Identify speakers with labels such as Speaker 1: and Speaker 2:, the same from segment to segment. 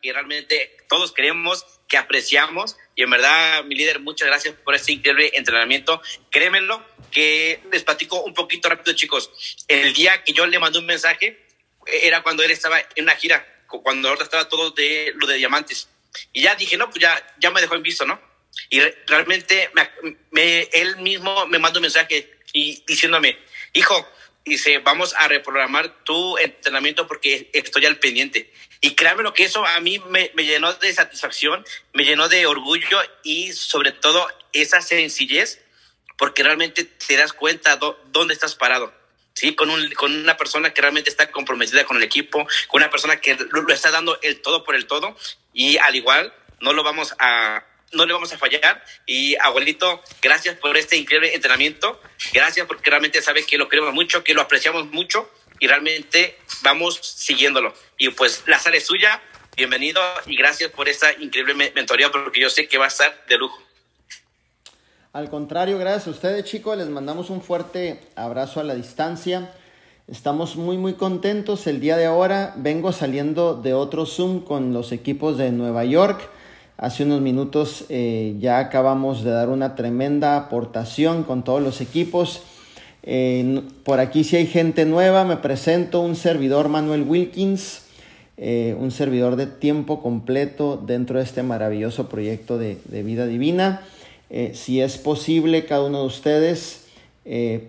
Speaker 1: que realmente todos queremos, que apreciamos. Y en verdad, mi líder, muchas gracias por este increíble entrenamiento. Créemenlo, que les platico un poquito rápido, chicos. El día que yo le mandé un mensaje, era cuando él estaba en una gira, cuando ahorita estaba todo de lo de diamantes. Y ya dije, no, pues ya, ya me dejó en visto, ¿no? Y realmente me, él mismo me mandó un mensaje y diciéndome, hijo, dice, vamos a reprogramar tu entrenamiento porque estoy al pendiente. Y créanme lo que eso a mí me, me, llenó de satisfacción, me llenó de orgullo y sobre todo esa sencillez, porque realmente te das cuenta dónde estás parado. ¿sí? Con, un, con una persona que realmente está comprometida con el equipo, con una persona que lo, lo está dando el todo por el todo y al igual no lo vamos a, no le vamos a fallar. Y abuelito, gracias por este increíble entrenamiento. Gracias porque realmente sabe que lo queremos mucho, que lo apreciamos mucho y realmente vamos siguiéndolo. Y pues la sala es suya. Bienvenido y gracias por esta increíble mentoría porque yo sé que va a estar de lujo.
Speaker 2: Al contrario, gracias a ustedes chicos, les mandamos un fuerte abrazo a la distancia. Estamos muy muy contentos. El día de ahora vengo saliendo de otro Zoom con los equipos de Nueva York. Hace unos minutos eh, ya acabamos de dar una tremenda aportación con todos los equipos. Eh, por aquí si hay gente nueva, me presento un servidor Manuel Wilkins, eh, un servidor de tiempo completo dentro de este maravilloso proyecto de, de vida divina. si es posible, cada uno de ustedes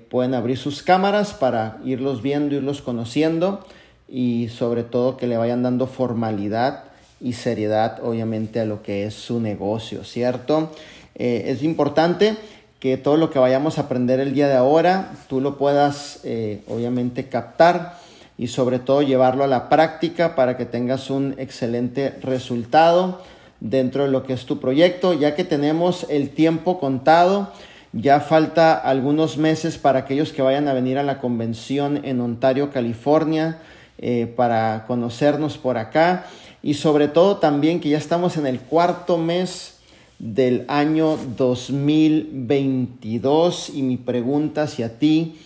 Speaker 2: pueden abrir sus cámaras para irlos viendo, irlos conociendo y sobre todo que le vayan dando formalidad y seriedad obviamente a lo que es su negocio, ¿cierto? Eh, es importante que todo lo que vayamos a aprender el día de ahora, tú lo puedas eh, obviamente captar y sobre todo llevarlo a la práctica para que tengas un excelente resultado dentro de lo que es tu proyecto, ya que tenemos el tiempo contado. Ya falta algunos meses para aquellos que vayan a venir a la convención en Ontario, California, eh, para conocernos por acá y sobre todo también que ya estamos en el cuarto mes del año 2022 y mi pregunta hacia ti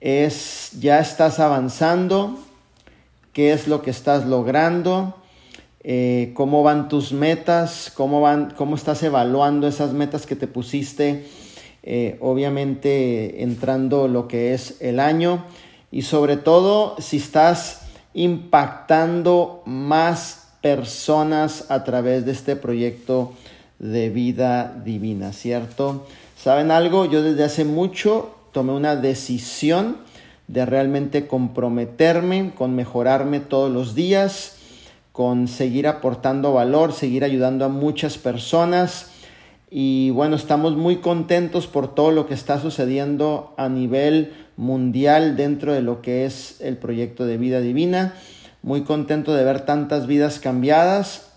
Speaker 2: es, ¿ya estás avanzando? ¿Qué es lo que estás logrando? Eh, ¿Cómo van tus metas? ¿Cómo, van, ¿Cómo estás evaluando esas metas que te pusiste? Eh, obviamente entrando lo que es el año y sobre todo si estás impactando más personas a través de este proyecto de vida divina, ¿cierto? ¿Saben algo? Yo desde hace mucho tomé una decisión de realmente comprometerme con mejorarme todos los días, con seguir aportando valor, seguir ayudando a muchas personas. Y bueno, estamos muy contentos por todo lo que está sucediendo a nivel mundial dentro de lo que es el proyecto de vida divina muy contento de ver tantas vidas cambiadas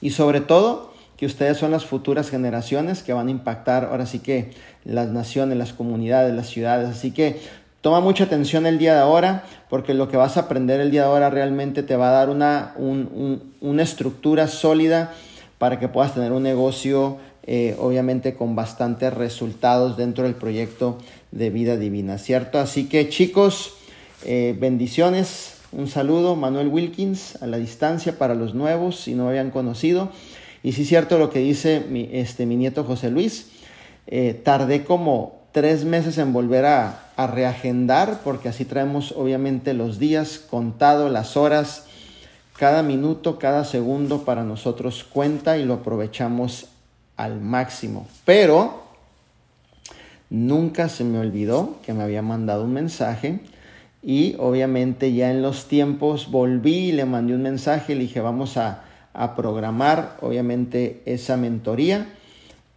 Speaker 2: y sobre todo que ustedes son las futuras generaciones que van a impactar ahora sí que las naciones, las comunidades, las ciudades. Así que toma mucha atención el día de ahora porque lo que vas a aprender el día de ahora realmente te va a dar una, una estructura sólida para que puedas tener un negocio eh, obviamente con bastantes resultados dentro del proyecto de vida divina, ¿cierto? Así que chicos, eh, bendiciones un saludo, Manuel Wilkins, a la distancia para los nuevos, si no habían conocido. Y sí cierto lo que dice mi, este, mi nieto José Luis. Eh, tardé como tres meses en volver a, a, reagendar, porque así traemos obviamente los días contados, las horas, cada minuto, cada segundo para nosotros cuenta y lo aprovechamos al máximo. Pero nunca se me olvidó que me había mandado un mensaje y obviamente ya en los tiempos volví y le mandé un mensaje, le dije vamos a, programar obviamente esa mentoría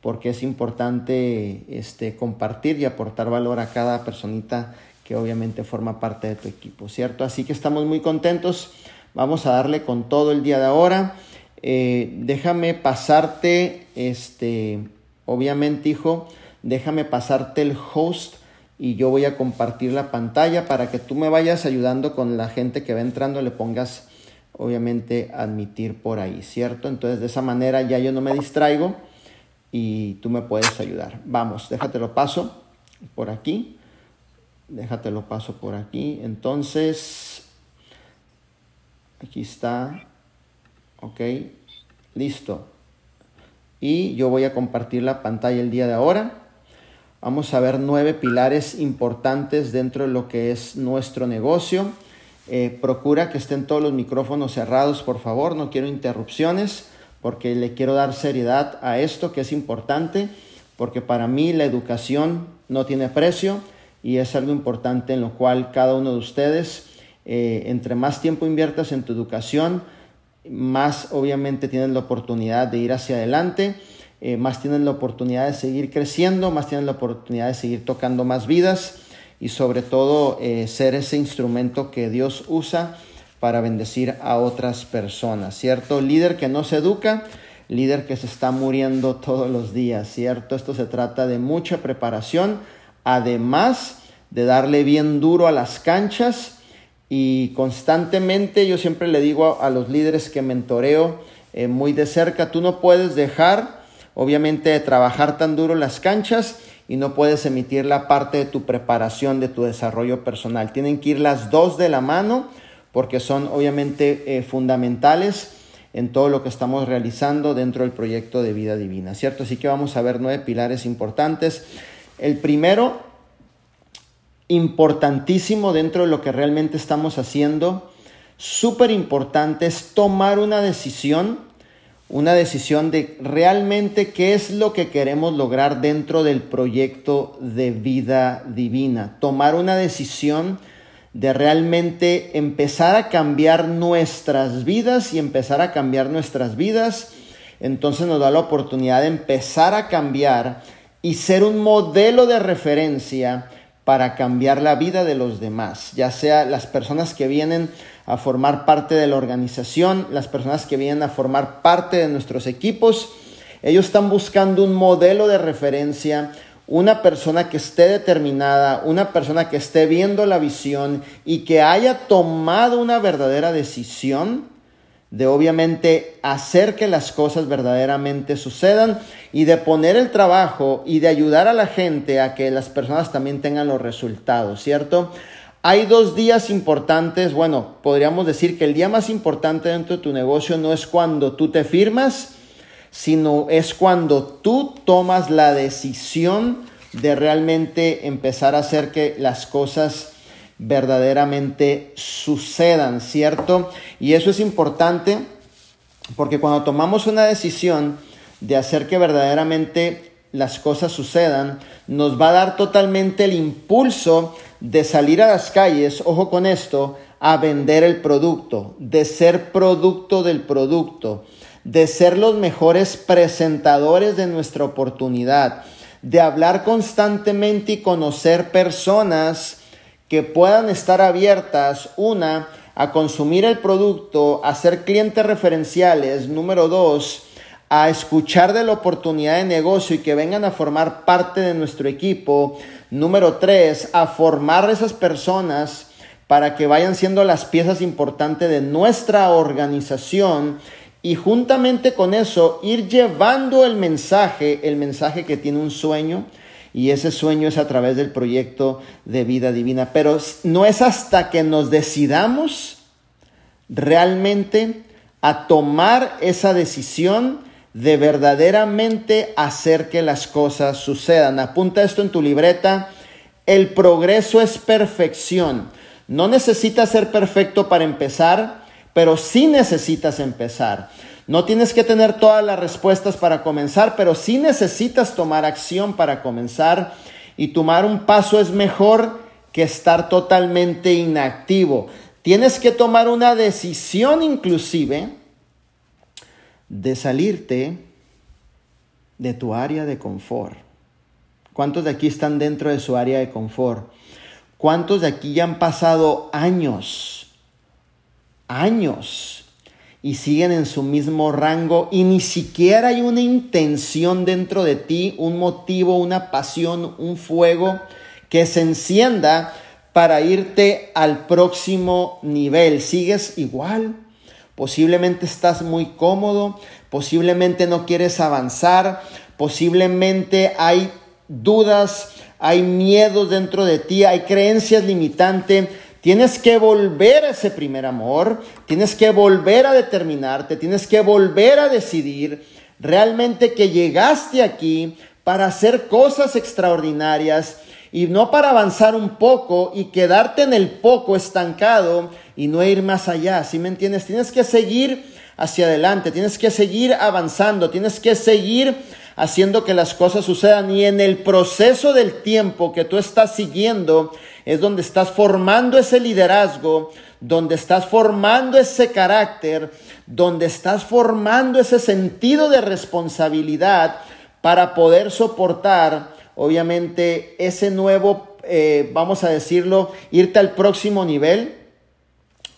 Speaker 2: porque es importante este, compartir y aportar valor a cada personita que obviamente forma parte de tu equipo, ¿cierto? Así que estamos muy contentos, vamos a darle con todo el día de ahora. Eh, déjame pasarte, este, obviamente hijo, déjame pasarte el host y yo voy a compartir la pantalla para que tú me vayas ayudando con la gente que va entrando, le pongas obviamente admitir por ahí, ¿cierto? Entonces de esa manera ya yo no me distraigo y tú me puedes ayudar. Vamos, déjatelo paso por aquí. Déjatelo paso por aquí. Entonces, aquí está. Ok, listo. Y yo voy a compartir la pantalla el día de ahora. Vamos a ver nueve pilares importantes dentro de lo que es nuestro negocio. Eh, procura que estén todos los micrófonos cerrados, por favor. No quiero interrupciones porque le quiero dar seriedad a esto que es importante, porque para mí la educación no tiene precio y es algo importante en lo cual cada uno de ustedes, eh, entre más tiempo inviertas en tu educación, más obviamente tienes la oportunidad de ir hacia adelante, eh, más tienes la oportunidad de seguir creciendo, más tienes la oportunidad de seguir tocando más vidas y sobre todo eh, ser ese instrumento que Dios usa para bendecir a otras personas, ¿cierto? Líder que no se educa, líder que se está muriendo todos los días, ¿cierto? Esto se trata de mucha preparación, además de darle bien duro a las canchas y constantemente yo siempre le digo a, los líderes que mentoreo eh, muy de cerca, tú no puedes dejar obviamente trabajar tan duro las canchas y no puedes emitir la parte de tu preparación, de tu desarrollo personal. Tienen que ir las dos de la mano porque son obviamente eh, fundamentales en todo lo que estamos realizando dentro del proyecto de vida divina, ¿cierto? Así que vamos a ver nueve pilares importantes. El primero, importantísimo dentro de lo que realmente estamos haciendo, súper importante, es tomar una decisión, una decisión de realmente qué es lo que queremos lograr dentro del proyecto de vida divina. Tomar una decisión de realmente empezar a cambiar nuestras vidas y empezar a cambiar nuestras vidas, entonces nos da la oportunidad de empezar a cambiar y ser un modelo de referencia para cambiar la vida de los demás, ya sea las personas que vienen a formar parte de la organización, las personas que vienen a formar parte de nuestros equipos, ellos están buscando un modelo de referencia, una persona que esté determinada, una persona que esté viendo la visión y que haya tomado una verdadera decisión de obviamente hacer que las cosas verdaderamente sucedan y de poner el trabajo y de ayudar a la gente a que las personas también tengan los resultados, ¿cierto? Hay dos días importantes, bueno, podríamos decir que el día más importante dentro de tu negocio no es cuando tú te firmas, sino es cuando tú tomas la decisión de realmente empezar a hacer que las cosas verdaderamente sucedan, ¿cierto? Y eso es importante porque cuando tomamos una decisión de hacer que verdaderamente las cosas sucedan, nos va a dar totalmente el impulso de salir a las calles, ojo con esto, a vender el producto, de ser producto del producto de ser los mejores presentadores de nuestra oportunidad, de hablar constantemente y conocer personas que puedan estar abiertas, una, a consumir el producto, a ser clientes referenciales, número dos, a escuchar de la oportunidad de negocio y que vengan a formar parte de nuestro equipo, número tres, a formar esas personas para que vayan siendo las piezas importantes de nuestra organización y juntamente con eso ir llevando el mensaje, el mensaje que tiene un sueño, y ese sueño es a través del proyecto de vida divina. Pero no es hasta que nos decidamos realmente a tomar esa decisión de verdaderamente hacer que las cosas sucedan. Apunta esto en tu libreta. El progreso es perfección. No necesitas ser perfecto para empezar, pero sí necesitas empezar. No tienes que tener todas las respuestas para comenzar, pero sí necesitas tomar acción para comenzar y tomar un paso es mejor que estar totalmente inactivo. Tienes que tomar una decisión inclusive de salirte de tu área de confort. ¿Cuántos de aquí están dentro de su área de confort? ¿Cuántos de aquí ya han pasado años años y siguen en su mismo rango y ni siquiera hay una intención dentro de ti, un motivo, una pasión, un fuego que se encienda para irte al próximo nivel. Sigues igual, posiblemente estás muy cómodo, posiblemente no quieres avanzar, posiblemente hay dudas, hay miedos dentro de ti, hay creencias limitantes. Tienes que volver a ese primer amor, tienes que volver a determinarte, tienes que volver a decidir realmente que llegaste aquí para hacer cosas extraordinarias y no para avanzar un poco y quedarte en el poco estancado y no ir más allá. ¿Sí me entiendes? Tienes que seguir hacia adelante, tienes que seguir avanzando, tienes que seguir haciendo que las cosas sucedan y en el proceso del tiempo que tú estás siguiendo es donde estás formando ese liderazgo, donde estás formando ese carácter, donde estás formando ese sentido de responsabilidad para poder soportar, obviamente, ese nuevo, eh, vamos a decirlo, irte al próximo nivel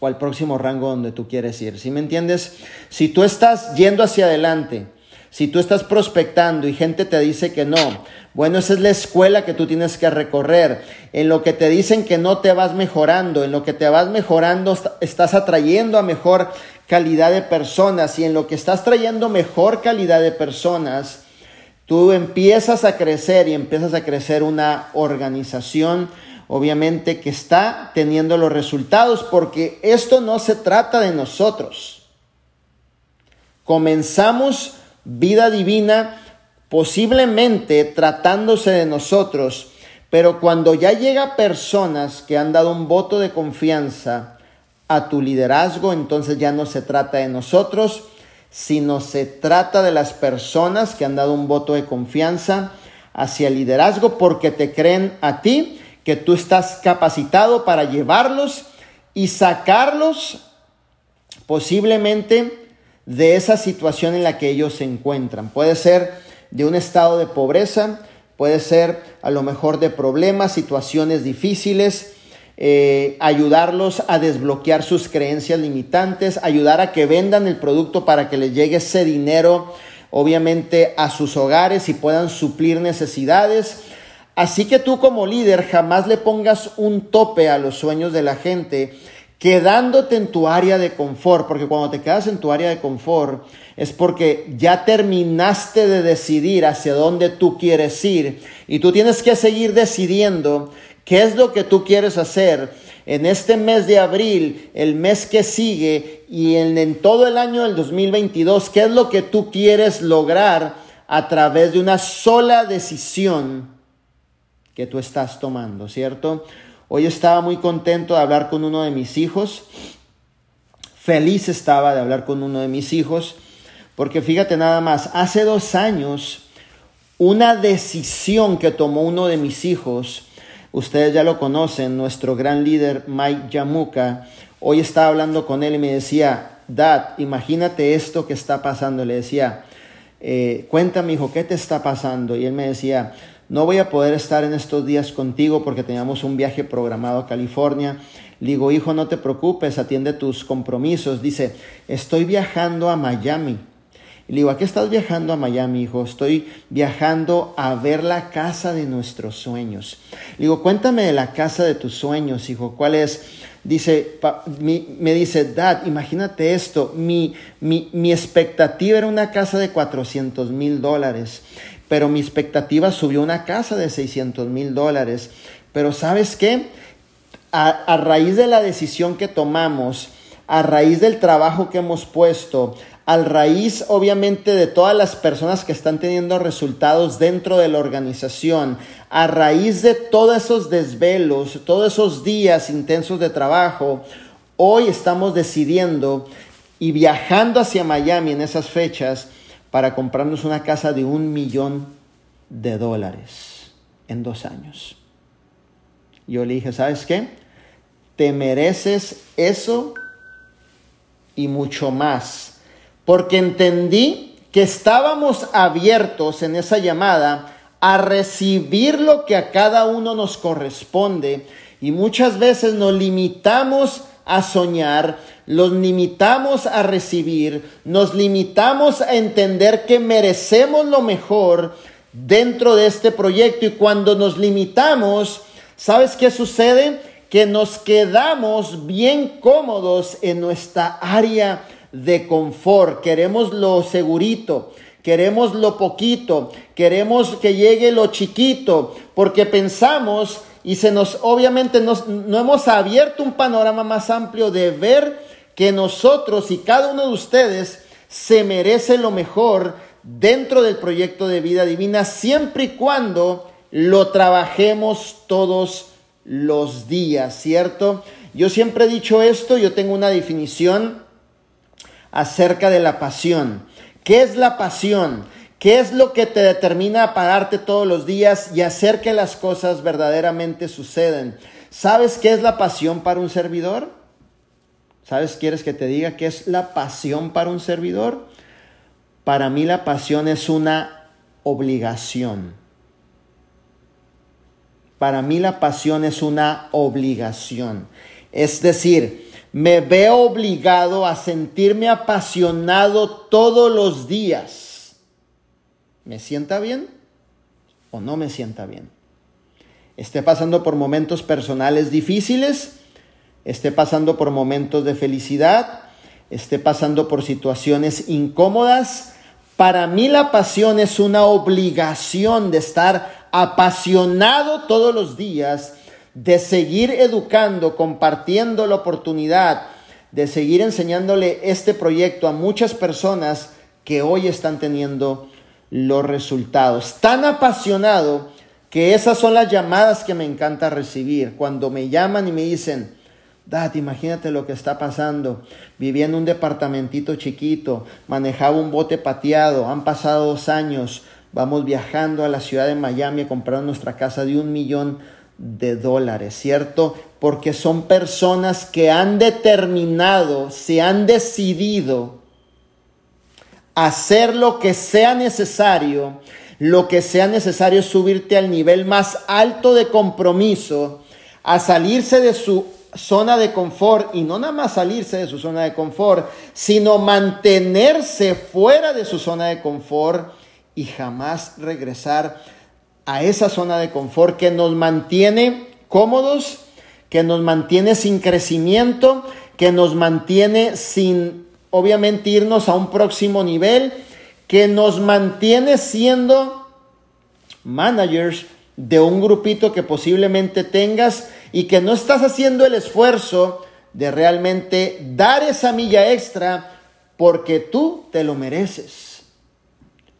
Speaker 2: al próximo rango donde tú quieres ir. ¿Sí me entiendes? Si tú estás yendo hacia adelante, si tú estás prospectando y gente te dice que no, bueno, esa es la escuela que tú tienes que recorrer. En lo que te dicen que no te vas mejorando, en lo que te vas mejorando, estás atrayendo a mejor calidad de personas y en lo que estás trayendo mejor calidad de personas, tú empiezas a crecer y empiezas a crecer una organización, obviamente, que está teniendo los resultados, porque esto no se trata de nosotros. Comenzamos vida divina, posiblemente tratándose de nosotros, pero cuando ya llega personas que han dado un voto de confianza a tu liderazgo, entonces ya no se trata de nosotros, sino se trata de las personas que han dado un voto de confianza hacia el liderazgo porque te creen a ti que tú estás capacitado para llevarlos y sacarlos posiblemente de esa situación en la que ellos se encuentran. Puede ser de un estado de pobreza, puede ser a lo mejor de problemas, situaciones difíciles, eh, ayudarlos a desbloquear sus creencias limitantes, ayudar a que vendan el producto para que les llegue ese dinero, obviamente, a sus hogares y puedan suplir necesidades. Así que tú como líder jamás le pongas un tope a los sueños de la gente, quedándote en tu área de confort, porque cuando te quedas en tu área de confort es porque ya terminaste de decidir hacia dónde tú quieres ir y tú tienes que seguir decidiendo qué es lo que tú quieres hacer en este mes de abril, el mes que sigue y en, en todo el año del 2022, qué es lo que tú quieres lograr a través de una sola decisión que tú estás tomando, ¿cierto? Hoy estaba muy contento de hablar con uno de mis hijos. Feliz estaba de hablar con uno de mis hijos. Porque fíjate nada más, hace dos años, una decisión que tomó uno de mis hijos, ustedes ya lo conocen, nuestro gran líder Mike Yamuka, hoy estaba hablando con él y me decía, Dad, imagínate esto que está pasando. Le decía, eh, cuéntame hijo, ¿qué te está pasando? Y él me decía, no voy a poder estar en estos días contigo porque teníamos un viaje programado a California. Le digo, hijo, no te preocupes, atiende tus compromisos. Dice, estoy viajando a Miami. Le digo, ¿a qué estás viajando a Miami, hijo? Estoy viajando a ver la casa de nuestros sueños. Le digo, cuéntame de la casa de tus sueños, hijo. ¿Cuál es? Dice, me dice, Dad, imagínate esto, mi, mi, mi expectativa era una casa de 400 mil dólares pero mi expectativa subió una casa de 600 mil dólares. Pero sabes qué? A, raíz de la decisión que tomamos, a raíz del trabajo que hemos puesto, a raíz obviamente de todas las personas que están teniendo resultados dentro de la organización, a raíz de todos esos desvelos, todos esos días intensos de trabajo, hoy estamos decidiendo y viajando hacia Miami en esas fechas, para comprarnos una casa de un millón de dólares en dos años. Yo le dije, ¿sabes qué? Te mereces eso y mucho más. Porque entendí que estábamos abiertos en esa llamada a recibir lo que a cada uno nos corresponde y muchas veces nos limitamos a soñar, los limitamos a recibir, nos limitamos a entender que merecemos lo mejor dentro de este proyecto y cuando nos limitamos, ¿sabes qué sucede? Que nos quedamos bien cómodos en nuestra área de confort, queremos lo segurito, queremos lo poquito, queremos que llegue lo chiquito, porque pensamos y se nos, obviamente, no hemos abierto un panorama más amplio de ver que nosotros y cada uno de ustedes se merece lo mejor dentro del proyecto de vida divina, siempre y cuando lo trabajemos todos los días, ¿cierto? Yo siempre he dicho esto, yo tengo una definición acerca de la pasión. ¿Qué es la pasión? ¿Qué es lo que te determina a pararte todos los días y hacer que las cosas verdaderamente suceden? ¿Sabes qué es la pasión para un servidor? ¿Sabes? ¿Quieres que te diga qué es la pasión para un servidor? Para mí la pasión es una obligación. Para mí la pasión es una obligación. Es decir, me veo obligado a sentirme apasionado todos los días ¿Me sienta bien o no me sienta bien? Esté pasando por momentos personales difíciles, esté pasando por momentos de felicidad, esté pasando por situaciones incómodas. Para mí la pasión es una obligación de estar apasionado todos los días, de seguir educando, compartiendo la oportunidad, de seguir enseñándole este proyecto a muchas personas que hoy están teniendo los resultados. Tan apasionado que esas son las llamadas que me encanta recibir. Cuando me llaman y me dicen, Dad, imagínate lo que está pasando. Vivía en un departamentito chiquito, manejaba un bote pateado, han pasado dos años, vamos viajando a la ciudad de Miami a comprar nuestra casa de un millón de dólares, ¿cierto? Porque son personas que han determinado, se han decidido hacer lo que sea necesario, lo que sea necesario es subirte al nivel más alto de compromiso, a salirse de su zona de confort y no nada más salirse de su zona de confort, sino mantenerse fuera de su zona de confort y jamás regresar a esa zona de confort que nos mantiene cómodos, que nos mantiene sin crecimiento, que nos mantiene sin obviamente irnos a un próximo nivel que nos mantiene siendo managers de un grupito que posiblemente tengas y que no estás haciendo el esfuerzo de realmente dar esa milla extra porque tú te lo mereces.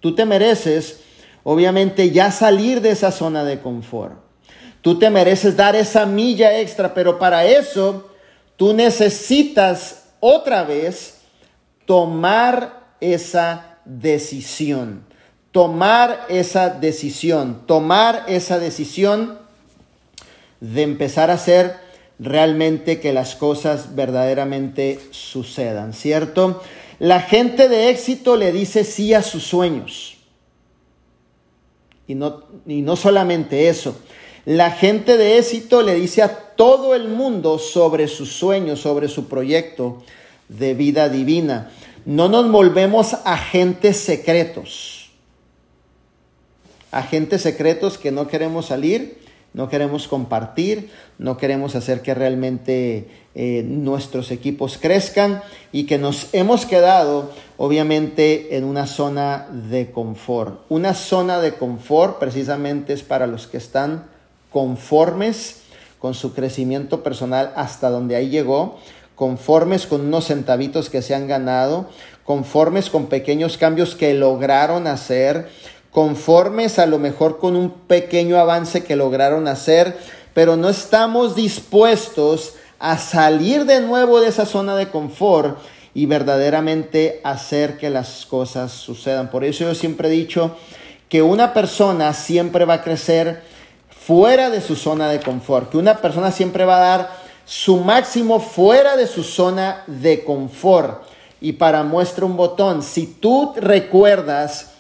Speaker 2: Tú te mereces, obviamente, ya salir de esa zona de confort. Tú te mereces dar esa milla extra, pero para eso tú necesitas otra vez tomar esa decisión, tomar esa decisión, tomar esa decisión de empezar a hacer realmente que las cosas verdaderamente sucedan, ¿cierto? La gente de éxito le dice sí a sus sueños. Y no, y no solamente eso, la gente de éxito le dice a todo el mundo sobre sus sueños, sobre su proyecto de vida divina. No nos volvemos agentes secretos. Agentes secretos que no queremos salir, no queremos compartir, no queremos hacer que realmente eh, nuestros equipos crezcan y que nos hemos quedado obviamente en una zona de confort. Una zona de confort precisamente es para los que están conformes con su crecimiento personal hasta donde ahí llegó, conformes con unos centavitos que se han ganado, conformes con pequeños cambios que lograron hacer, conformes a lo mejor con un pequeño avance que lograron hacer, pero no estamos dispuestos a salir de nuevo de esa zona de confort y verdaderamente hacer que las cosas sucedan. Por eso yo siempre he dicho que una persona siempre va a crecer fuera de su zona de confort, que una persona siempre va a dar su máximo fuera de su zona de confort. Y para muestra un botón, si tú recuerdas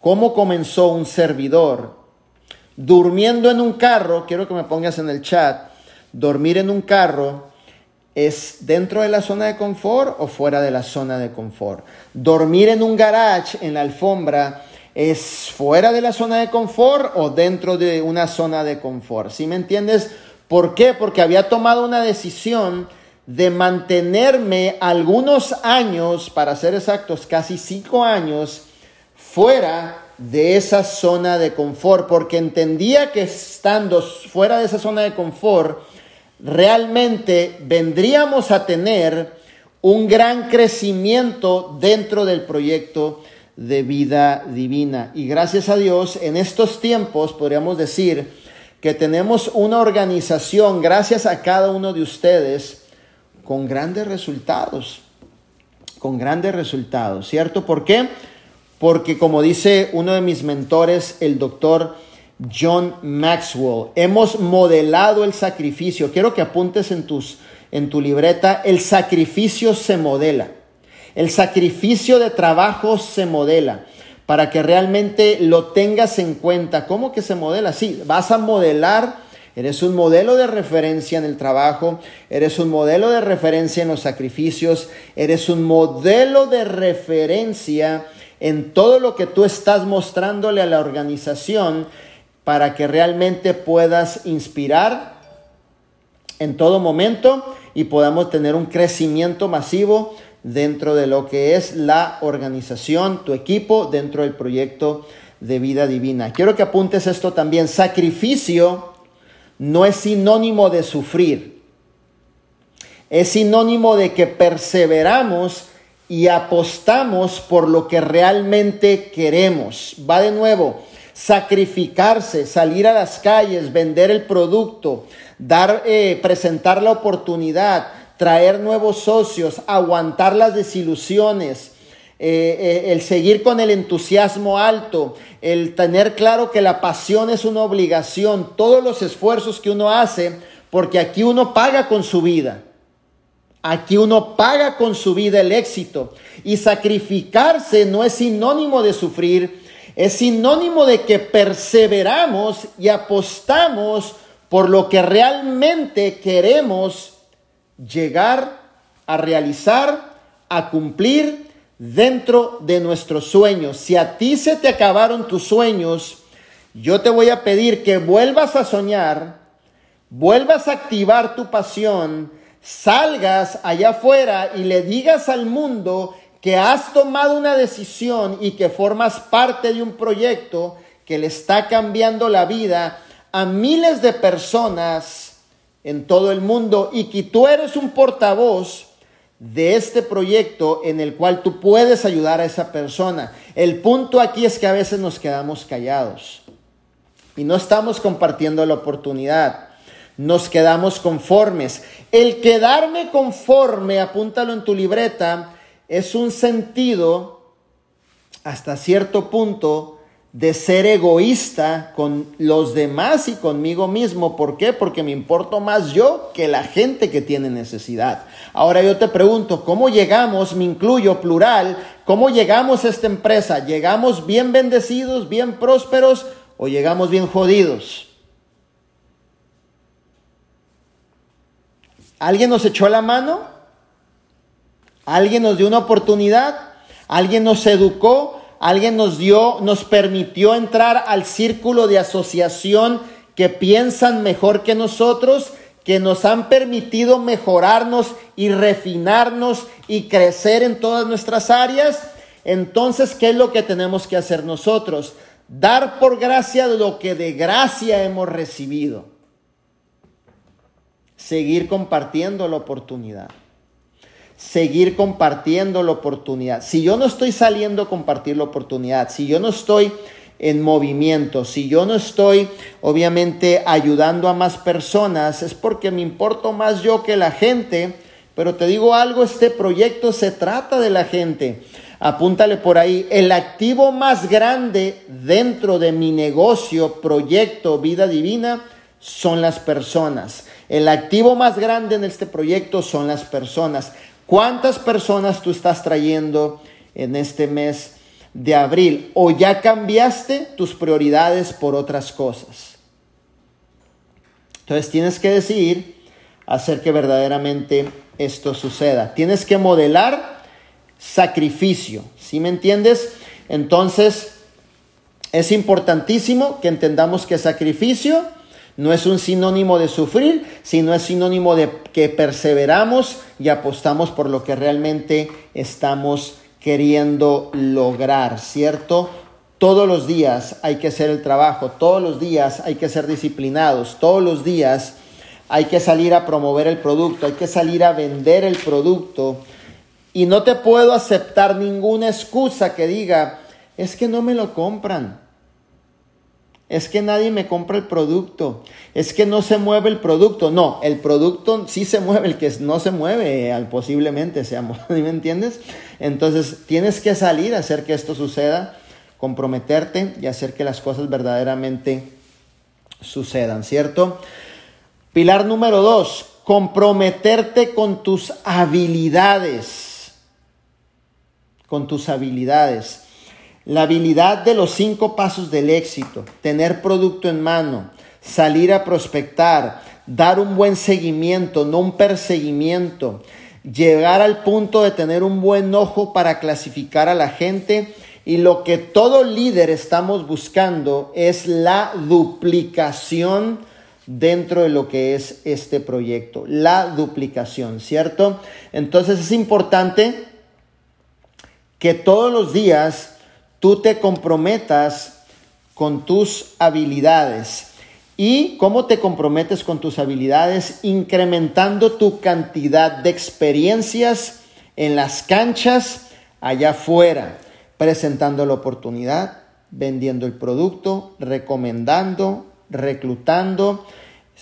Speaker 2: cómo comenzó un servidor, durmiendo en un carro, quiero que me pongas en el chat, dormir en un carro es dentro de la zona de confort o fuera de la zona de confort. Dormir en un garage, en la alfombra, es fuera de la zona de confort o dentro de una zona de confort. ¿Sí me entiendes? ¿Por qué? Porque había tomado una decisión de mantenerme algunos años, para ser exactos, casi cinco años, fuera de esa zona de confort, porque entendía que estando fuera de esa zona de confort, realmente vendríamos a tener un gran crecimiento dentro del proyecto de vida divina. Y gracias a Dios, en estos tiempos podríamos decir que tenemos una organización, gracias a cada uno de ustedes, con grandes resultados, con grandes resultados, ¿cierto? ¿Por qué? Porque como dice uno de mis mentores, el doctor John Maxwell, hemos modelado el sacrificio. Quiero que apuntes en, tus, en tu libreta, el sacrificio se modela. El sacrificio de trabajo se modela para que realmente lo tengas en cuenta. ¿Cómo que se modela? Sí, vas a modelar, eres un modelo de referencia en el trabajo, eres un modelo de referencia en los sacrificios, eres un modelo de referencia en todo lo que tú estás mostrándole a la organización para que realmente puedas inspirar en todo momento y podamos tener un crecimiento masivo dentro de lo que es la organización, tu equipo, dentro del proyecto de vida divina. Quiero que apuntes esto también. Sacrificio no es sinónimo de sufrir. Es sinónimo de que perseveramos y apostamos por lo que realmente queremos. Va de nuevo, sacrificarse, salir a las calles, vender el producto, dar, eh, presentar la oportunidad, traer nuevos socios, aguantar las desilusiones, eh, eh, el seguir con el entusiasmo alto, el tener claro que la pasión es una obligación, todos los esfuerzos que uno hace, porque aquí uno paga con su vida. Aquí uno paga con su vida el éxito. Y sacrificarse no es sinónimo de sufrir, es sinónimo de que perseveramos y apostamos por lo que realmente queremos llegar a realizar, a cumplir dentro de nuestros sueños. Si a ti se te acabaron tus sueños, yo te voy a pedir que vuelvas a soñar, vuelvas a activar tu pasión, salgas allá afuera y le digas al mundo que has tomado una decisión y que formas parte de un proyecto que le está cambiando la vida a miles de personas en todo el mundo y que tú eres un portavoz de este proyecto en el cual tú puedes ayudar a esa persona. El punto aquí es que a veces nos quedamos callados y no estamos compartiendo la oportunidad. Nos quedamos conformes. El quedarme conforme, apúntalo en tu libreta, es un sentido hasta cierto punto de ser egoísta con los demás y conmigo mismo. ¿Por qué? Porque me importo más yo que la gente que tiene necesidad. Ahora yo te pregunto, ¿cómo llegamos, me incluyo plural, cómo llegamos a esta empresa? ¿Llegamos bien bendecidos, bien prósperos o llegamos bien jodidos? ¿Alguien nos echó la mano? ¿Alguien nos dio una oportunidad? ¿Alguien nos educó? Alguien nos dio, nos permitió entrar al círculo de asociación que piensan mejor que nosotros, que nos han permitido mejorarnos y refinarnos y crecer en todas nuestras áreas. Entonces, ¿qué es lo que tenemos que hacer nosotros? Dar por gracia lo que de gracia hemos recibido. Seguir compartiendo la oportunidad seguir compartiendo la oportunidad. Si yo no estoy saliendo a compartir la oportunidad, si yo no estoy en movimiento, si yo no estoy obviamente ayudando a más personas, es porque me importo más yo que la gente. Pero te digo algo, este proyecto se trata de la gente. Apúntale por ahí, el activo más grande dentro de mi negocio, proyecto, vida divina, son las personas. El activo más grande en este proyecto son las personas. ¿Cuántas personas tú estás trayendo en este mes de abril? ¿O ya cambiaste tus prioridades por otras cosas? Entonces tienes que decidir hacer que verdaderamente esto suceda. Tienes que modelar sacrificio. ¿Sí me entiendes? Entonces es importantísimo que entendamos que sacrificio no es un sinónimo de sufrir, sino es sinónimo de que perseveramos y apostamos por lo que realmente estamos queriendo lograr, ¿cierto? Todos los días hay que hacer el trabajo, todos los días hay que ser disciplinados, todos los días hay que salir a promover el producto, hay que salir a vender el producto. Y no te puedo aceptar ninguna excusa que diga, es que no me lo compran. Es que nadie me compra el producto. Es que no se mueve el producto. No, el producto sí se mueve, el que no se mueve al posiblemente sea, ¿me entiendes? Entonces tienes que salir a hacer que esto suceda comprometerte y hacer que las cosas verdaderamente sucedan, ¿cierto? Pilar número dos, comprometerte con tus habilidades, con tus habilidades. La habilidad de los cinco pasos del éxito, tener producto en mano, salir a prospectar, dar un buen seguimiento, no un perseguimiento, llegar al punto de tener un buen ojo para clasificar a la gente y lo que todo líder estamos buscando es la duplicación dentro de lo que es este proyecto, la duplicación, ¿cierto? Entonces es importante que todos los días tú te comprometas con tus habilidades. ¿Y cómo te comprometes con tus habilidades? Incrementando tu cantidad de experiencias en las canchas allá afuera presentando la oportunidad, vendiendo el producto, recomendando, reclutando,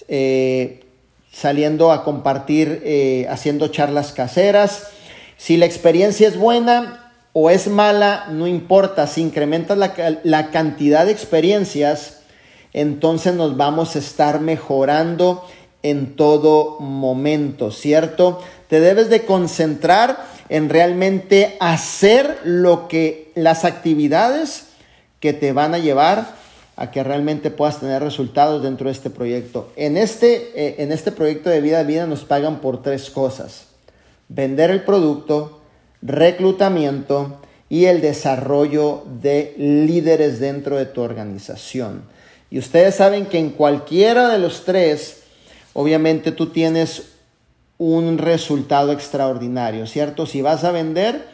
Speaker 2: eh, saliendo a compartir, eh, haciendo charlas caseras. Si la experiencia es buena o es mala, no importa. Si incrementas la, la cantidad de experiencias, entonces nos vamos a estar mejorando en todo momento, ¿cierto? Te debes de concentrar en realmente hacer lo que las actividades que te van a llevar a que realmente puedas tener resultados dentro de este proyecto. En este, eh, en este proyecto de vida a vida nos pagan por tres cosas. Vender el producto, reclutamiento y el desarrollo de líderes dentro de tu organización. Y ustedes saben que en cualquiera de los tres, obviamente tú tienes un resultado extraordinario, ¿cierto? Si vas a vender,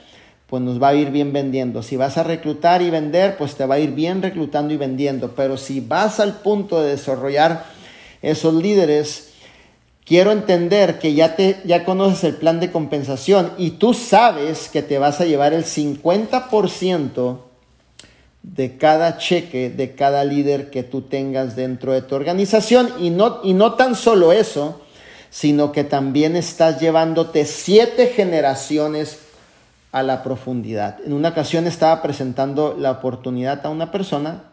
Speaker 2: pues nos va a ir bien vendiendo. Si vas a reclutar y vender, pues te va a ir bien reclutando y vendiendo. Pero si vas al punto de desarrollar esos líderes, quiero entender que ya, te, ya conoces el plan de compensación y tú sabes que te vas a llevar el 50% de cada cheque, de cada líder que tú tengas dentro de tu organización. Y no, y no tan solo eso, sino que también estás llevándote siete generaciones a la profundidad. En una ocasión estaba presentando la oportunidad a una persona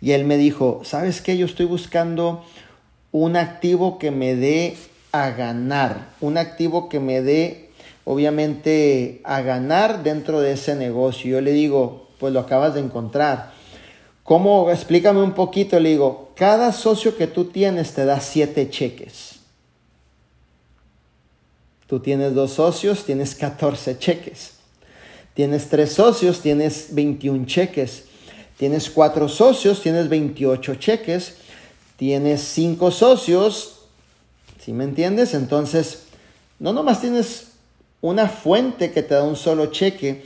Speaker 2: y él me dijo, ¿sabes qué? Yo estoy buscando un activo que me dé a ganar, un activo que me dé, obviamente, a ganar dentro de ese negocio. Yo le digo, pues lo acabas de encontrar. ¿Cómo? Explícame un poquito. Le digo, cada socio que tú tienes te da siete cheques. Tú tienes dos socios, tienes 14 cheques. Tienes tres socios, tienes 21 cheques. Tienes cuatro socios, tienes 28 cheques. Tienes cinco socios, ¿sí me entiendes? Entonces, no nomás tienes una fuente que te da un solo cheque,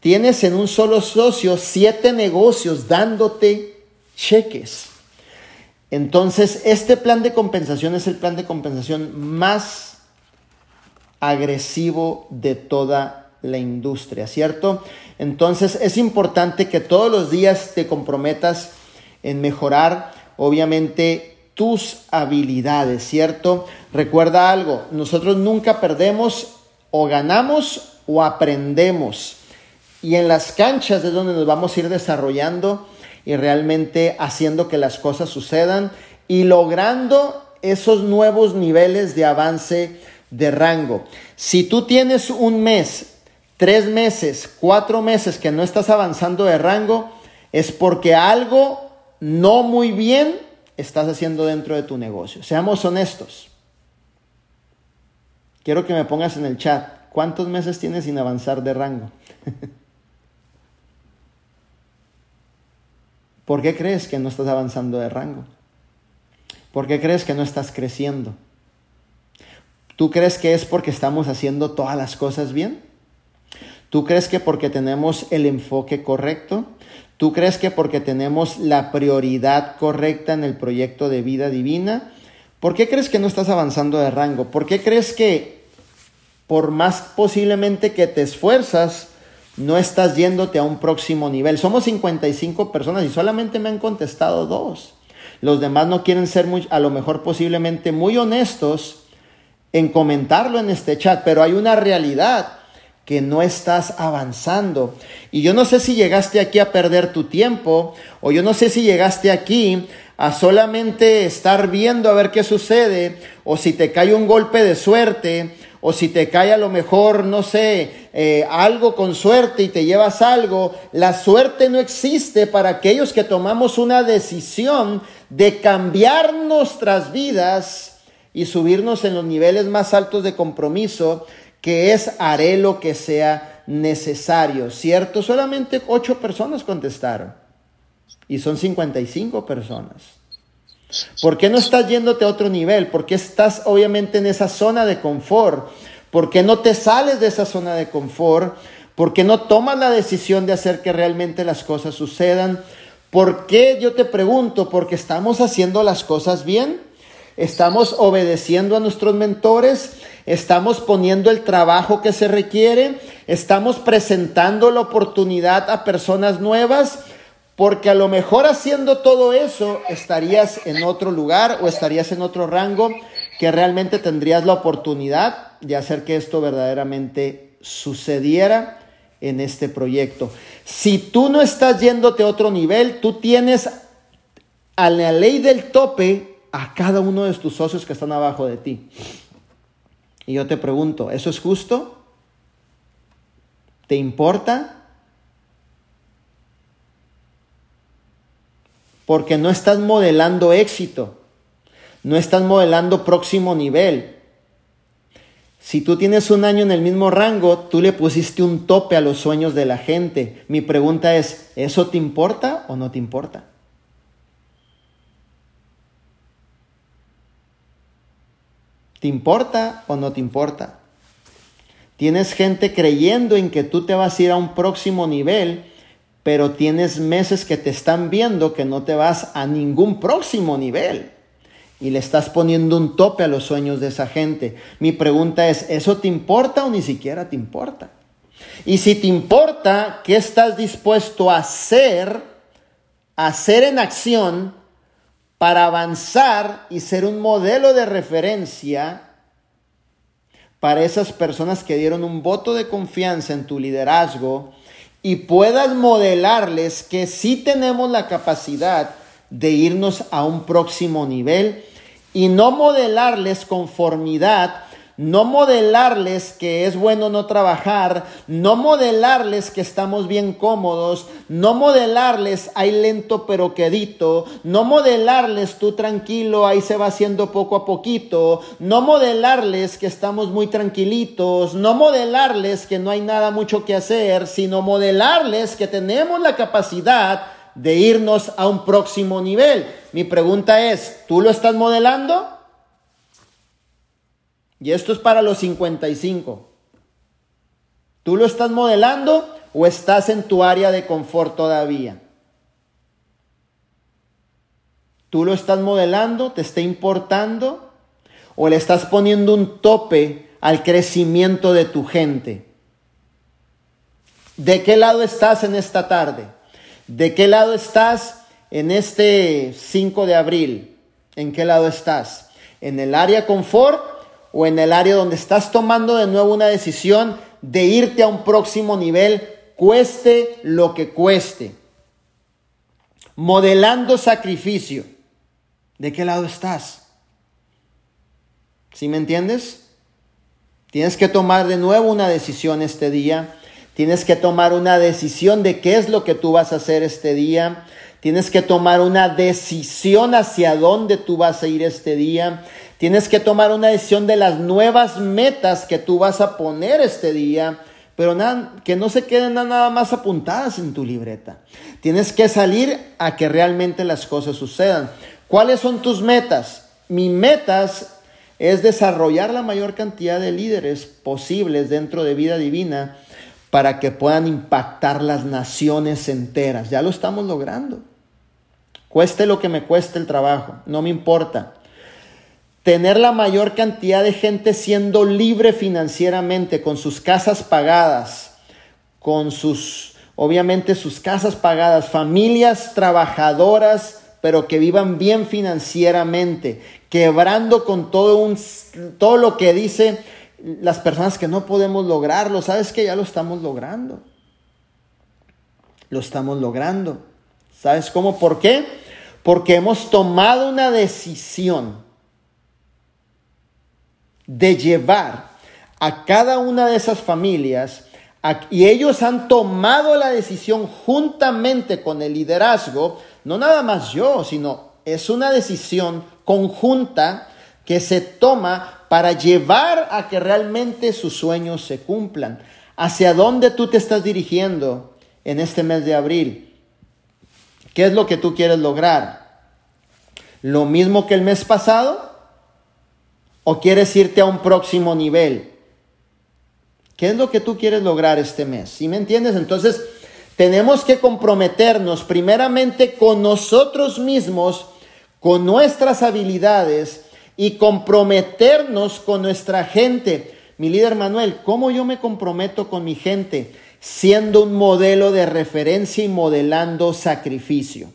Speaker 2: tienes en un solo socio siete negocios dándote cheques. Entonces, este plan de compensación es el plan de compensación más agresivo de toda la industria, ¿cierto? Entonces es importante que todos los días te comprometas en mejorar, obviamente, tus habilidades, ¿cierto? Recuerda algo, nosotros nunca perdemos o ganamos o aprendemos. Y en las canchas es donde nos vamos a ir desarrollando y realmente haciendo que las cosas sucedan y logrando esos nuevos niveles de avance de rango. Si tú tienes un mes, tres meses, cuatro meses que no estás avanzando de rango, es porque algo no muy bien estás haciendo dentro de tu negocio. Seamos honestos. Quiero que me pongas en el chat, ¿cuántos meses tienes sin avanzar de rango? ¿Por qué crees que no estás avanzando de rango? ¿Por qué crees que no estás creciendo? ¿Tú crees que es porque estamos haciendo todas las cosas bien? ¿Tú crees que porque tenemos el enfoque correcto? ¿Tú crees que porque tenemos la prioridad correcta en el proyecto de vida divina? ¿Por qué crees que no estás avanzando de rango? ¿Por qué crees que por más posiblemente que te esfuerzas, no estás yéndote a un próximo nivel? Somos 55 personas y solamente me han contestado dos. Los demás no quieren ser muy, a lo mejor posiblemente muy honestos en comentarlo en este chat, pero hay una realidad que no estás avanzando. Y yo no sé si llegaste aquí a perder tu tiempo o yo no sé si llegaste aquí a solamente estar viendo a ver qué sucede o si te cae un golpe de suerte o si te cae a lo mejor, no sé, eh, algo con suerte y te llevas algo. La suerte no existe para aquellos que tomamos una decisión de cambiar nuestras vidas y subirnos en los niveles más altos de compromiso que es haré lo que sea necesario, ¿cierto? Solamente ocho personas contestaron y son 55 personas. ¿Por qué no estás yéndote a otro nivel? ¿Por qué estás obviamente en esa zona de confort? ¿Por qué no te sales de esa zona de confort? ¿Por qué no tomas la decisión de hacer que realmente las cosas sucedan? ¿Por qué yo te pregunto? Porque estamos haciendo las cosas bien. Estamos obedeciendo a nuestros mentores, estamos poniendo el trabajo que se requiere, estamos presentando la oportunidad a personas nuevas, porque a lo mejor haciendo todo eso estarías en otro lugar o estarías en otro rango que realmente tendrías la oportunidad de hacer que esto verdaderamente sucediera en este proyecto. Si tú no estás yéndote a otro nivel, tú tienes a la ley del tope a cada uno de tus socios que están abajo de ti. Y yo te pregunto, ¿eso es justo? ¿Te importa? Porque no estás modelando éxito, no estás modelando próximo nivel. Si tú tienes un año en el mismo rango, tú le pusiste un tope a los sueños de la gente. Mi pregunta es, ¿eso te importa o no te importa? ¿Te importa o no te importa? Tienes gente creyendo en que tú te vas a ir a un próximo nivel, pero tienes meses que te están viendo que no te vas a ningún próximo nivel. Y le estás poniendo un tope a los sueños de esa gente. Mi pregunta es, ¿eso te importa o ni siquiera te importa? Y si te importa, ¿qué estás dispuesto a hacer, a hacer en acción para avanzar y ser un modelo de referencia para esas personas que dieron un voto de confianza en tu liderazgo y puedas modelarles que sí tenemos la capacidad de irnos a un próximo nivel y no modelarles conformidad no modelarles que es bueno no trabajar, no modelarles que estamos bien cómodos, no modelarles hay lento pero quedito, no modelarles tú tranquilo, ahí se va haciendo poco a poquito, no modelarles que estamos muy tranquilitos, no modelarles que no hay nada mucho que hacer, sino modelarles que tenemos la capacidad de irnos a un próximo nivel. Mi pregunta es, ¿tú lo estás modelando? Y esto es para los 55. ¿Tú lo estás modelando o estás en tu área de confort todavía? ¿Tú lo estás modelando? ¿Te está importando? ¿O le estás poniendo un tope al crecimiento de tu gente? ¿De qué lado estás en esta tarde? ¿De qué lado estás en este 5 de abril? ¿En qué lado estás? ¿En el área confort o en el área donde estás tomando de nuevo una decisión de irte a un próximo nivel, cueste lo que cueste. Modelando sacrificio. ¿De qué lado estás? ¿Sí me entiendes? Tienes que tomar de nuevo una decisión este día. Tienes que tomar una decisión de qué es lo que tú vas a hacer este día. Tienes que tomar una decisión hacia dónde tú vas a ir este día. Tienes que tomar una decisión de las nuevas metas que tú vas a poner este día, pero nada, que no se queden nada más apuntadas en tu libreta. Tienes que salir a que realmente las cosas sucedan. ¿Cuáles son tus metas? Mi metas es desarrollar la mayor cantidad de líderes posibles dentro de vida divina para que puedan impactar las naciones enteras. Ya lo estamos logrando. Cueste lo que me cueste el trabajo, no me importa. Tener la mayor cantidad de gente siendo libre financieramente, con sus casas pagadas, con sus, obviamente sus casas pagadas, familias trabajadoras, pero que vivan bien financieramente, quebrando con todo, un, todo lo que dice las personas que no podemos lograrlo. ¿Sabes que ya lo estamos logrando? Lo estamos logrando. ¿Sabes cómo? ¿Por qué? Porque hemos tomado una decisión de llevar a cada una de esas familias y ellos han tomado la decisión juntamente con el liderazgo, no nada más yo, sino es una decisión conjunta que se toma para llevar a que realmente sus sueños se cumplan. ¿Hacia dónde tú te estás dirigiendo en este mes de abril? ¿Qué es lo que tú quieres lograr? ¿Lo mismo que el mes pasado? ¿O quieres irte a un próximo nivel? ¿Qué es lo que tú quieres lograr este mes? ¿Sí me entiendes? Entonces, tenemos que comprometernos primeramente con nosotros mismos, con nuestras habilidades y comprometernos con nuestra gente. Mi líder Manuel, ¿cómo yo me comprometo con mi gente? Siendo un modelo de referencia y modelando sacrificio.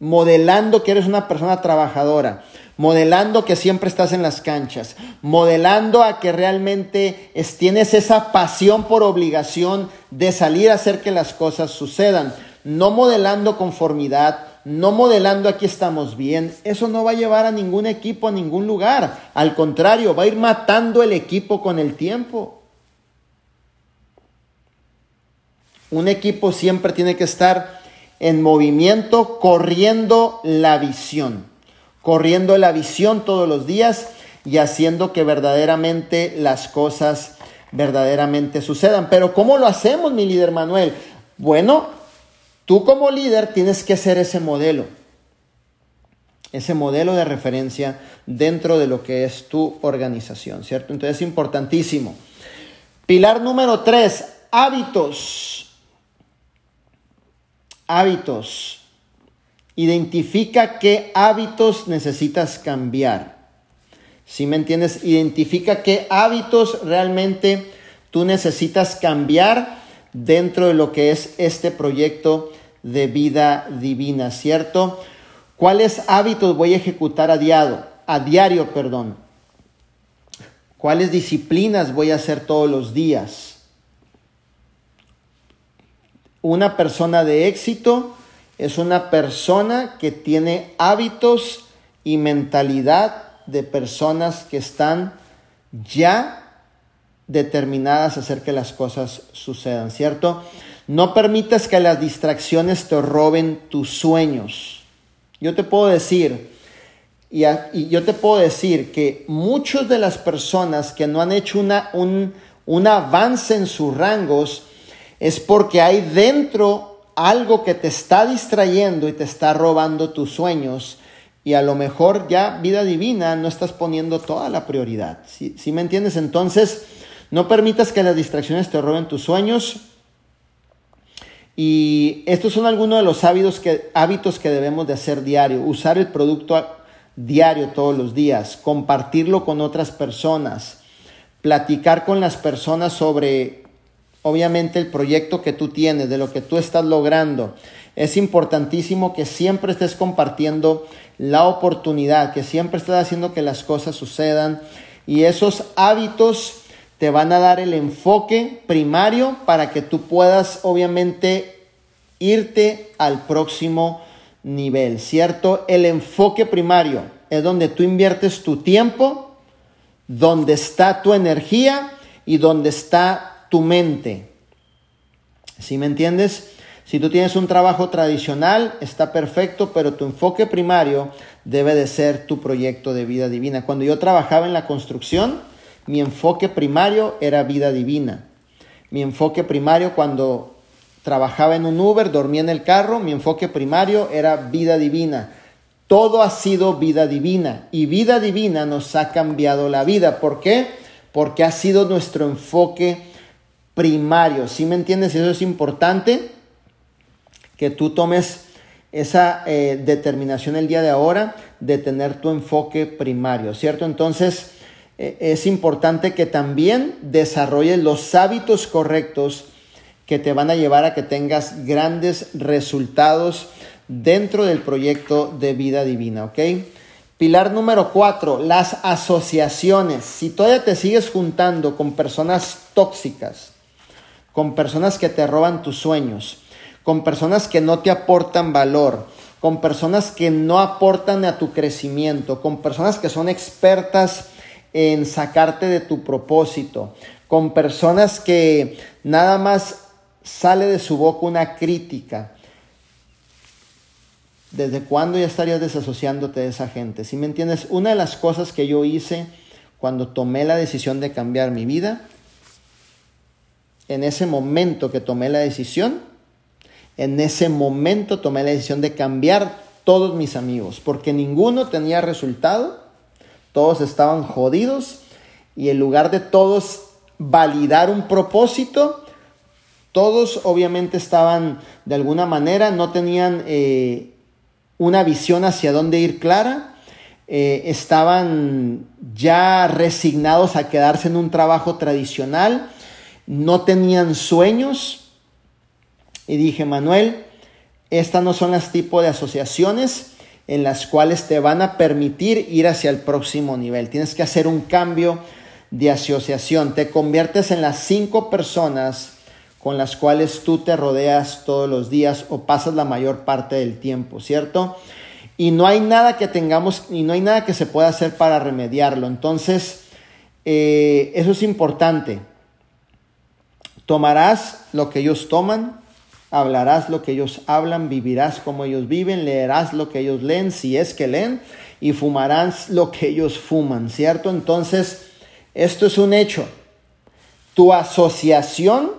Speaker 2: Modelando que eres una persona trabajadora, modelando que siempre estás en las canchas, modelando a que realmente tienes esa pasión por obligación de salir a hacer que las cosas sucedan, no modelando conformidad, no modelando aquí estamos bien, eso no va a llevar a ningún equipo a ningún lugar, al contrario, va a ir matando el equipo con el tiempo. Un equipo siempre tiene que estar en movimiento, corriendo la visión, corriendo la visión todos los días y haciendo que verdaderamente las cosas verdaderamente sucedan. Pero ¿cómo lo hacemos, mi líder Manuel? Bueno, tú como líder tienes que ser ese modelo, ese modelo de referencia dentro de lo que es tu organización, ¿cierto? Entonces es importantísimo. Pilar número tres, hábitos hábitos. Identifica qué hábitos necesitas cambiar. Si me entiendes, identifica qué hábitos realmente tú necesitas cambiar dentro de lo que es este proyecto de vida divina, ¿cierto? ¿Cuáles hábitos voy a ejecutar a diario? A diario, perdón. ¿Cuáles disciplinas voy a hacer todos los días? Una persona de éxito es una persona que tiene hábitos y mentalidad de personas que están ya determinadas a hacer que las cosas sucedan, ¿cierto? No permitas que las distracciones te roben tus sueños. Yo te puedo decir, y, yo te puedo decir que muchas de las personas que no han hecho una, un, un avance en sus rangos, es porque hay dentro algo que te está distrayendo y te está robando tus sueños y a lo mejor ya vida divina no estás poniendo toda la prioridad. ¿Sí, me entiendes? Entonces, no permitas que las distracciones te roben tus sueños. Y estos son algunos de los hábitos que, hábitos que debemos de hacer diario. Usar el producto diario todos los días, compartirlo con otras personas, platicar con las personas sobre obviamente el proyecto que tú tienes, de lo que tú estás logrando. Es importantísimo que siempre estés compartiendo la oportunidad, que siempre estés haciendo que las cosas sucedan y esos hábitos te van a dar el enfoque primario para que tú puedas obviamente irte al próximo nivel, ¿cierto? El enfoque primario es donde tú inviertes tu tiempo, donde está tu energía y donde está tu mente. ¿Sí me entiendes? Si tú tienes un trabajo tradicional, está perfecto, pero tu enfoque primario debe de ser tu proyecto de vida divina. Cuando yo trabajaba en la construcción, mi enfoque primario era vida divina. Mi enfoque primario cuando trabajaba en un Uber, dormía en el carro, mi enfoque primario era vida divina. todo ha sido vida divina y vida divina nos ha cambiado la vida. ¿Por qué? Porque ha sido nuestro enfoque primario. ¿Sí me entiendes? Eso es importante que tú tomes esa eh, determinación el día de ahora de tener tu enfoque primario, ¿cierto? Entonces eh, es importante que también desarrolles los hábitos correctos que te van a llevar a que tengas grandes resultados dentro del proyecto de vida divina, ¿ok? Pilar número cuatro, las asociaciones. Si todavía te sigues juntando con personas tóxicas, con personas que te roban tus sueños, con personas que no te aportan valor, con personas que no aportan a tu crecimiento, con personas que son expertas en sacarte de tu propósito, con personas que nada más sale de su boca una crítica. ¿Desde cuándo ya estarías desasociándote de esa gente? Si me entiendes, una de las cosas que yo hice cuando tomé la decisión de cambiar mi vida, en ese momento que tomé la decisión, en ese momento tomé la decisión de cambiar todos mis amigos, porque ninguno tenía resultado, todos estaban jodidos y en lugar de todos validar un propósito, todos obviamente estaban de alguna manera, no tenían eh, una visión hacia dónde ir clara, eh, estaban ya resignados a quedarse en un trabajo tradicional, no tenían sueños, y dije, Manuel, estas no son las tipos de asociaciones en las cuales te van a permitir ir hacia el próximo nivel. Tienes que hacer un cambio de asociación. Te conviertes en las cinco personas con las cuales tú te rodeas todos los días o pasas la mayor parte del tiempo, ¿cierto? Y no hay nada que tengamos y no hay nada que se pueda hacer para remediarlo. Entonces, eh, eso es importante. Tomarás lo que ellos toman, hablarás lo que ellos hablan, vivirás como ellos viven, leerás lo que ellos leen, si es que leen, y fumarás lo que ellos fuman, ¿cierto? Entonces, esto es un hecho. Tu asociación,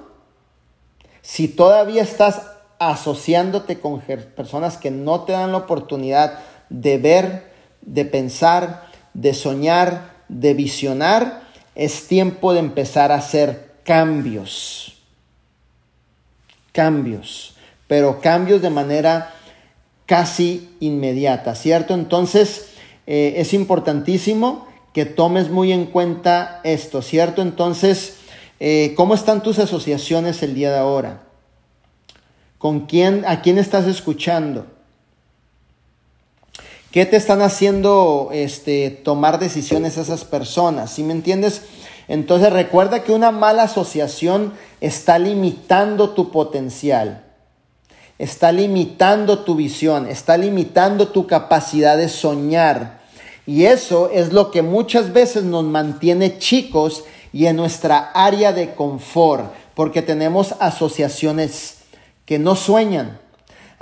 Speaker 2: si todavía estás asociándote con personas que no te dan la oportunidad de ver, de pensar, de soñar, de visionar, es tiempo de empezar a hacer cambios cambios, pero cambios de manera casi inmediata, ¿cierto? Entonces, eh, es importantísimo que tomes muy en cuenta esto, ¿cierto? Entonces, eh, ¿cómo están tus asociaciones el día de ahora? ¿Con quién, a quién estás escuchando? ¿Qué te están haciendo este, tomar decisiones esas personas? ¿Sí me entiendes? Entonces recuerda que una mala asociación está limitando tu potencial, está limitando tu visión, está limitando tu capacidad de soñar. Y eso es lo que muchas veces nos mantiene chicos y en nuestra área de confort, porque tenemos asociaciones que no sueñan,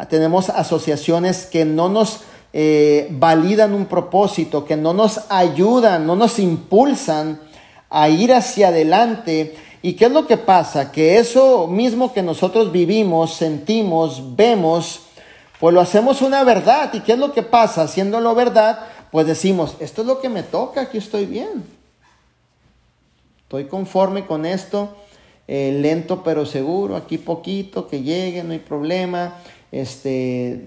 Speaker 2: tenemos asociaciones que no nos eh, validan un propósito, que no nos ayudan, no nos impulsan a ir hacia adelante. ¿Y qué es lo que pasa? Que eso mismo que nosotros vivimos, sentimos, vemos, pues lo hacemos una verdad. ¿Y qué es lo que pasa? Haciéndolo verdad, pues decimos, esto es lo que me toca, aquí estoy bien. Estoy conforme con esto, eh, lento pero seguro, aquí poquito, que llegue, no hay problema, este,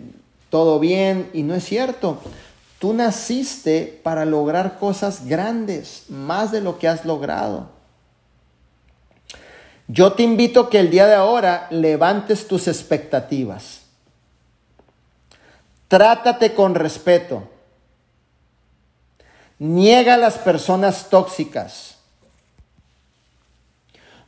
Speaker 2: todo bien. Y no es cierto. Tú naciste para lograr cosas grandes, más de lo que has logrado. Yo te invito que el día de ahora levantes tus expectativas. Trátate con respeto. Niega a las personas tóxicas.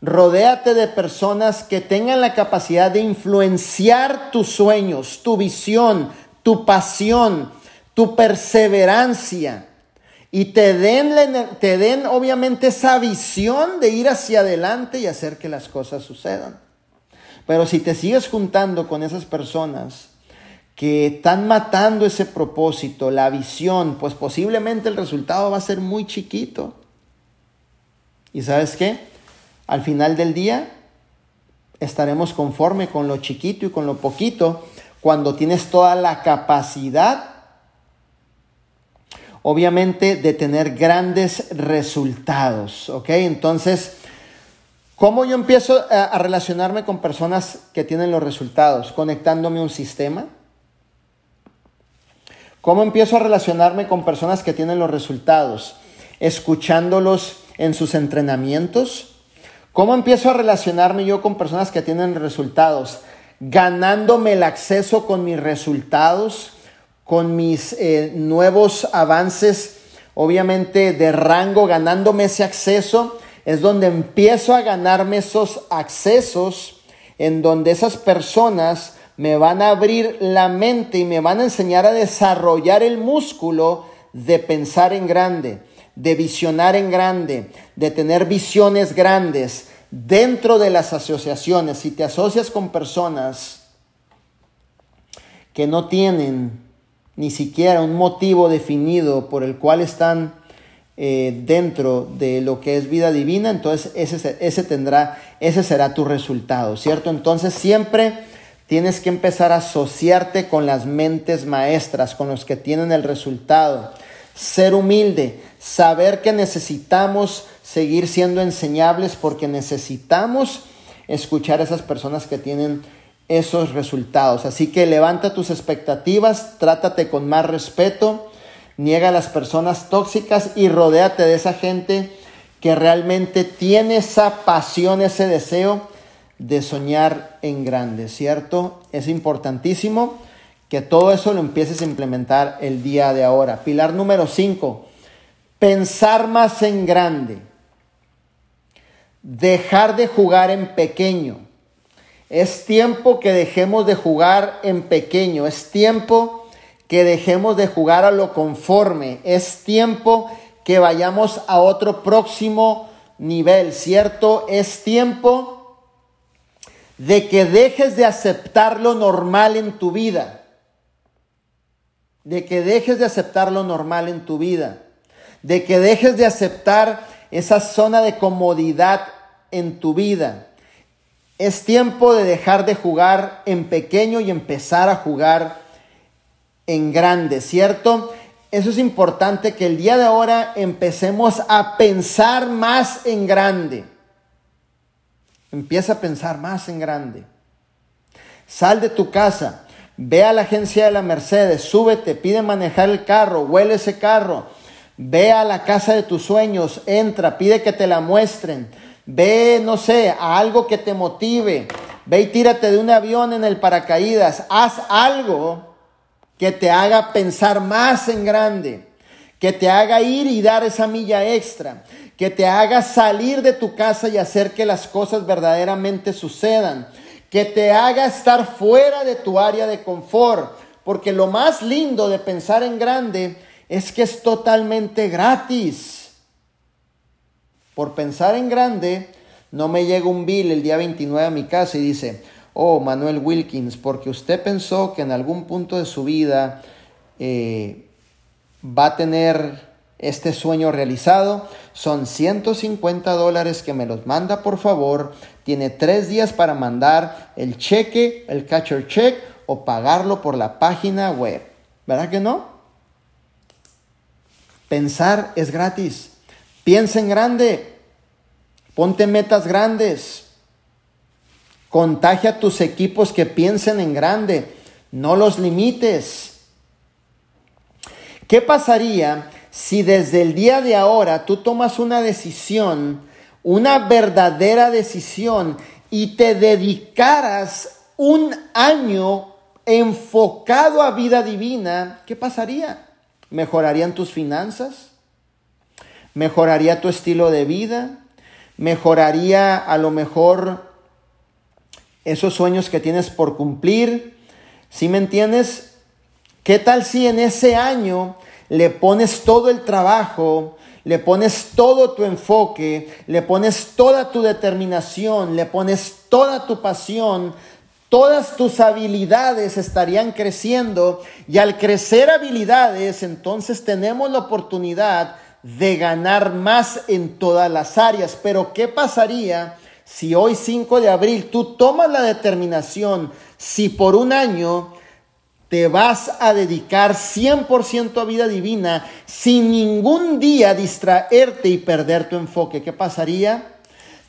Speaker 2: Rodéate de personas que tengan la capacidad de influenciar tus sueños, tu visión, tu pasión, tu perseverancia y te den, te den obviamente esa visión de ir hacia adelante y hacer que las cosas sucedan. Pero si te sigues juntando con esas personas que están matando ese propósito, la visión, pues posiblemente el resultado va a ser muy chiquito. ¿Y sabes qué? Al final del día estaremos conforme con lo chiquito y con lo poquito cuando tienes toda la capacidad obviamente de tener grandes resultados, ¿ok? Entonces, ¿cómo yo empiezo a, relacionarme con personas que tienen los resultados? Conectándome a un sistema. ¿Cómo empiezo a relacionarme con personas que tienen los resultados? Escuchándolos en sus entrenamientos. ¿Cómo empiezo a relacionarme yo con personas que tienen resultados? Ganándome el acceso con mis resultados con mis eh, nuevos avances, obviamente de rango, ganándome ese acceso, es donde empiezo a ganarme esos accesos en donde esas personas me van a abrir la mente y me van a enseñar a desarrollar el músculo de pensar en grande, de visionar en grande, de tener visiones grandes dentro de las asociaciones. Si te asocias con personas que no tienen ni siquiera un motivo definido por el cual están eh, dentro de lo que es vida divina, entonces ese, ese tendrá, ese será tu resultado, ¿cierto? Entonces siempre tienes que empezar a asociarte con las mentes maestras, con los que tienen el resultado. Ser humilde, saber que necesitamos seguir siendo enseñables porque necesitamos escuchar a esas personas que tienen esos resultados. Así que levanta tus expectativas, trátate con más respeto, niega a las personas tóxicas y rodéate de esa gente que realmente tiene esa pasión, ese deseo de soñar en grande, ¿cierto? Es importantísimo que todo eso lo empieces a implementar el día de ahora. Pilar número 5, pensar más en grande, dejar de jugar en pequeño. Es tiempo que dejemos de jugar en pequeño, es tiempo que dejemos de jugar a lo conforme, es tiempo que vayamos a otro próximo nivel, ¿cierto? Es tiempo de que dejes de aceptar lo normal en tu vida, de que dejes de aceptar lo normal en tu vida, de que dejes de aceptar esa zona de comodidad en tu vida es tiempo de dejar de jugar en pequeño y empezar a jugar en grande, ¿cierto? Eso es importante que el día de ahora empecemos a pensar más en grande. Empieza a pensar más en grande. Sal de tu casa, ve a la agencia de la Mercedes, súbete, pide manejar el carro, huele ese carro, ve a la casa de tus sueños, entra, pide que te la muestren Ve, no sé, a algo que te motive. Ve y tírate de un avión en el paracaídas. Haz algo que te haga pensar más en grande. Que te haga ir y dar esa milla extra. Que te haga salir de tu casa y hacer que las cosas verdaderamente sucedan. Que te haga estar fuera de tu área de confort. Porque lo más lindo de pensar en grande es que es totalmente gratis. Por pensar en grande, no me llega un bill el día 29 a mi casa y dice, oh Manuel Wilkins, porque usted pensó que en algún punto de su vida eh, va a tener este sueño realizado. Son 150 dólares que me los manda por favor. Tiene tres días para mandar el cheque, el catcher check o pagarlo por la página web. ¿Verdad que no? Pensar es gratis. Piensa en grande. Ponte metas grandes. Contagia a tus equipos que piensen en grande. No los limites. ¿Qué pasaría si desde el día de ahora tú tomas una decisión, una verdadera decisión, y te dedicaras un año enfocado a vida divina? ¿Qué pasaría? ¿Mejorarían tus finanzas? Mejoraría tu estilo de vida, mejoraría a lo mejor esos sueños que tienes por cumplir. ¿Sí me entiendes? ¿Qué tal si en ese año le pones todo el trabajo, le pones todo tu enfoque, le pones toda tu determinación, le pones toda tu pasión, todas tus habilidades estarían creciendo y al crecer habilidades entonces tenemos la oportunidad de ganar más en todas las áreas. Pero ¿qué pasaría si hoy 5 de abril tú tomas la determinación, si por un año te vas a dedicar 100% a vida divina sin ningún día distraerte y perder tu enfoque. ¿Qué pasaría?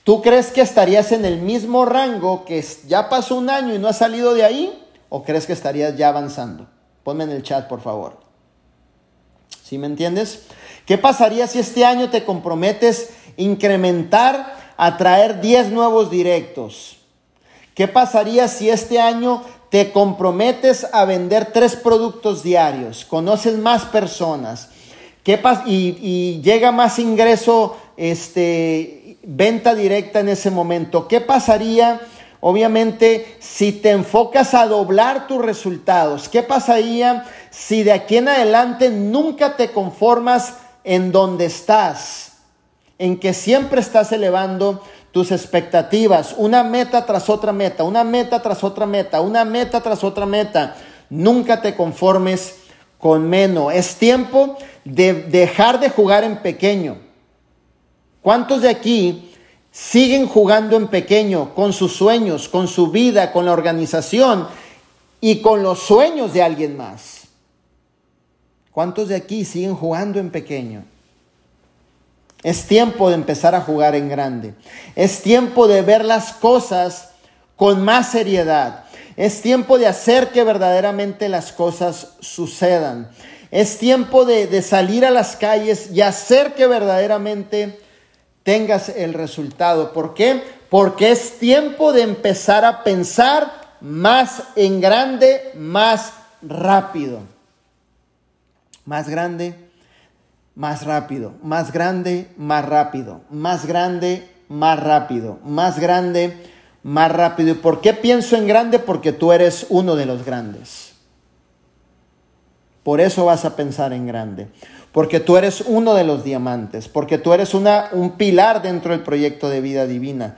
Speaker 2: ¿Tú crees que estarías en el mismo rango que ya pasó un año y no has salido de ahí? ¿O crees que estarías ya avanzando? Ponme en el chat, por favor. ¿Sí me entiendes? ¿Qué pasaría si este año te comprometes incrementar a traer 10 nuevos directos? ¿Qué pasaría si este año te comprometes a vender tres productos diarios, conoces más personas ¿qué y, y, llega más ingreso, este, venta directa en ese momento. ¿Qué pasaría? Obviamente, si te enfocas a doblar tus resultados, ¿qué pasaría si de aquí en adelante nunca te conformas en donde estás? En que siempre estás elevando tus expectativas, una meta tras otra meta, una meta tras otra meta, una meta tras otra meta. Nunca te conformes con menos. Es tiempo de dejar de jugar en pequeño. ¿Cuántos de aquí siguen jugando en pequeño con sus sueños, con su vida, con la organización y con los sueños de alguien más? ¿Cuántos de aquí siguen jugando en pequeño? Es tiempo de empezar a jugar en grande. Es tiempo de ver las cosas con más seriedad. Es tiempo de hacer que verdaderamente las cosas sucedan. Es tiempo de, salir a las calles y hacer que verdaderamente tengas el resultado. ¿Por qué? Porque es tiempo de empezar a pensar más en grande, más rápido. Más grande, más rápido, más grande, más rápido, más grande, más rápido, más grande, más rápido. ¿Y por qué pienso en grande? Porque tú eres uno de los grandes. Por eso vas a pensar en grande. Porque tú eres uno de los diamantes. Porque tú eres una, un pilar dentro del proyecto de vida divina.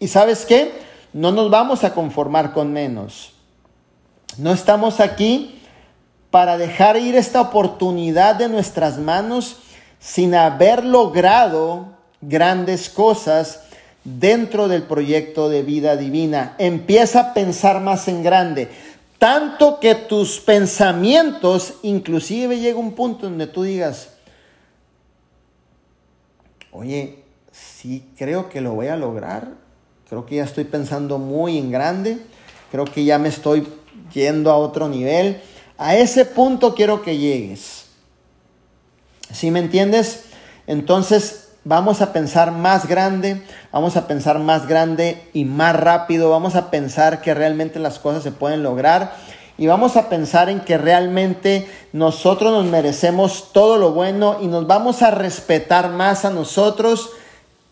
Speaker 2: ¿Y sabes qué? No nos vamos a conformar con menos. No estamos aquí para dejar ir esta oportunidad de nuestras manos sin haber logrado grandes cosas dentro del proyecto de vida divina. Empieza a pensar más en grande, tanto que tus pensamientos, inclusive llega un punto donde tú digas, oye, sí creo que lo voy a lograr, creo que ya estoy pensando muy en grande, creo que ya me estoy yendo a otro nivel a ese punto quiero que llegues. ¿Sí me entiendes? Entonces vamos a pensar más grande, vamos a pensar más grande y más rápido, vamos a pensar que realmente las cosas se pueden lograr y vamos a pensar en que realmente nosotros nos merecemos todo lo bueno y nos vamos a respetar más a nosotros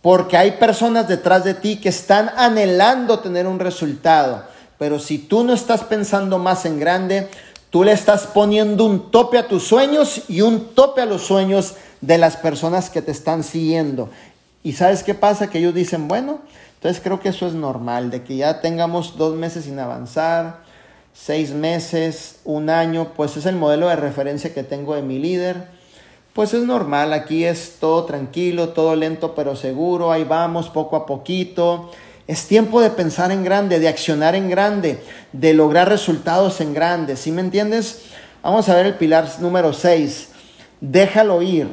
Speaker 2: porque hay personas detrás de ti que están anhelando tener un resultado. Pero si tú no estás pensando más en grande, Tú le estás poniendo un tope a tus sueños y un tope a los sueños de las personas que te están siguiendo. ¿Y sabes qué pasa? Que ellos dicen, bueno, entonces creo que eso es normal, de que ya tengamos dos meses sin avanzar, seis meses, un año, pues es el modelo de referencia que tengo de mi líder. Pues es normal, aquí es todo tranquilo, todo lento pero seguro, ahí vamos poco a poquito. Es tiempo de pensar en grande, de accionar en grande, de lograr resultados en grande. ¿Sí me entiendes? Vamos a ver el pilar número 6. Déjalo ir.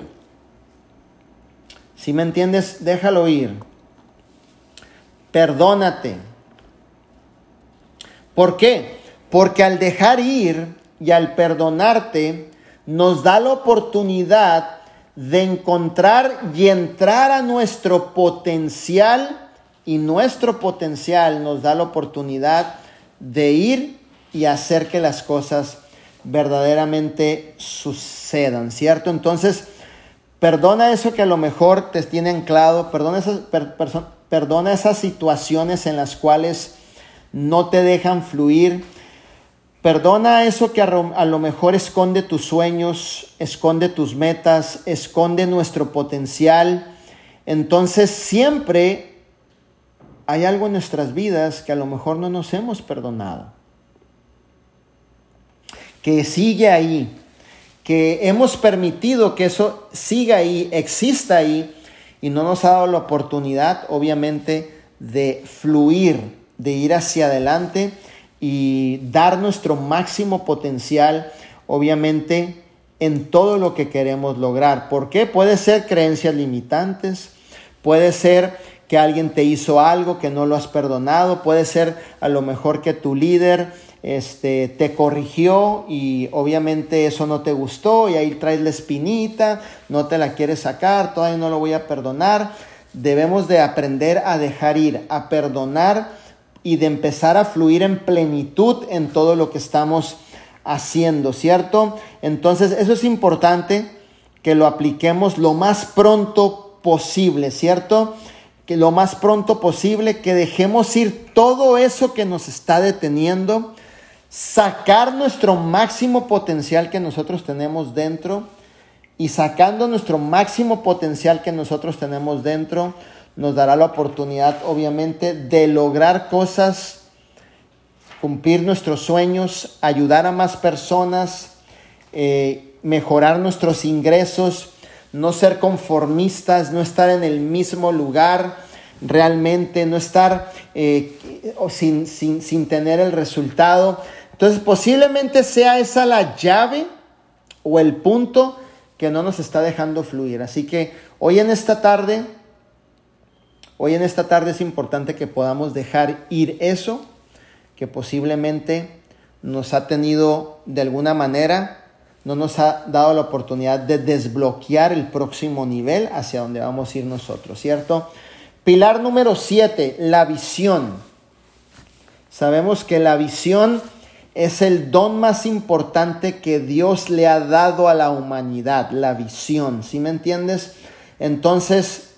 Speaker 2: ¿Sí me entiendes? Déjalo ir. Perdónate. ¿Por qué? Porque al dejar ir y al perdonarte, nos da la oportunidad de encontrar y entrar a nuestro potencial y nuestro potencial nos da la oportunidad de ir y hacer que las cosas verdaderamente sucedan, ¿cierto? Entonces, perdona eso que a lo mejor te tiene anclado, perdona esas, perdona esas situaciones en las cuales no te dejan fluir, perdona eso que a, a lo mejor esconde tus sueños, esconde tus metas, esconde nuestro potencial. Entonces, siempre hay algo en nuestras vidas que a lo mejor no nos hemos perdonado, que sigue ahí, que hemos permitido que eso siga ahí, exista ahí, y no nos ha dado la oportunidad, obviamente, de fluir, de ir hacia adelante y dar nuestro máximo potencial, obviamente, en todo lo que queremos lograr. ¿Por qué? Puede ser creencias limitantes, puede ser que alguien te hizo algo que no lo has perdonado, puede ser a lo mejor que tu líder este, te corrigió y obviamente eso no te gustó y ahí traes la espinita, no te la quieres sacar, todavía no lo voy a perdonar. Debemos de aprender a dejar ir, a perdonar y de empezar a fluir en plenitud en todo lo que estamos haciendo, ¿cierto? Entonces eso es importante que lo apliquemos lo más pronto posible, ¿cierto? Que lo más pronto posible, que dejemos ir todo eso que nos está deteniendo, sacar nuestro máximo potencial que nosotros tenemos dentro y sacando nuestro máximo potencial que nosotros tenemos dentro, nos dará la oportunidad obviamente de lograr cosas, cumplir nuestros sueños, ayudar a más personas, eh, mejorar nuestros ingresos, no ser conformistas, no estar en el mismo lugar realmente, no estar eh, sin, sin, sin tener el resultado, entonces posiblemente sea esa la llave o el punto que no nos está dejando fluir. Así que hoy en esta tarde, hoy en esta tarde es importante que podamos dejar ir eso que posiblemente nos ha tenido de alguna manera, no nos ha dado la oportunidad de desbloquear el próximo nivel hacia donde vamos a ir nosotros, ¿cierto? Pilar número 7, la visión. Sabemos que la visión es el don más importante que Dios le ha dado a la humanidad, la visión, ¿sí me entiendes? Entonces,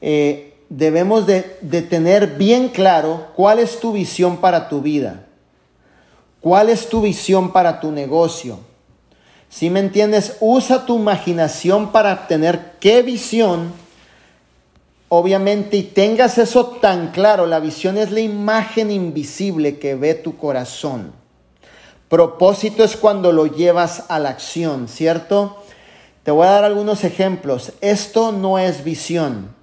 Speaker 2: eh, debemos de, tener bien claro cuál es tu visión para tu vida, cuál es tu visión para tu negocio. ¿Sí me entiendes? Usa tu imaginación para tener qué visión obviamente, y tengas eso tan claro, la visión es la imagen invisible que ve tu corazón. Propósito es cuando lo llevas a la acción, ¿cierto? Te voy a dar algunos ejemplos. Esto no es visión.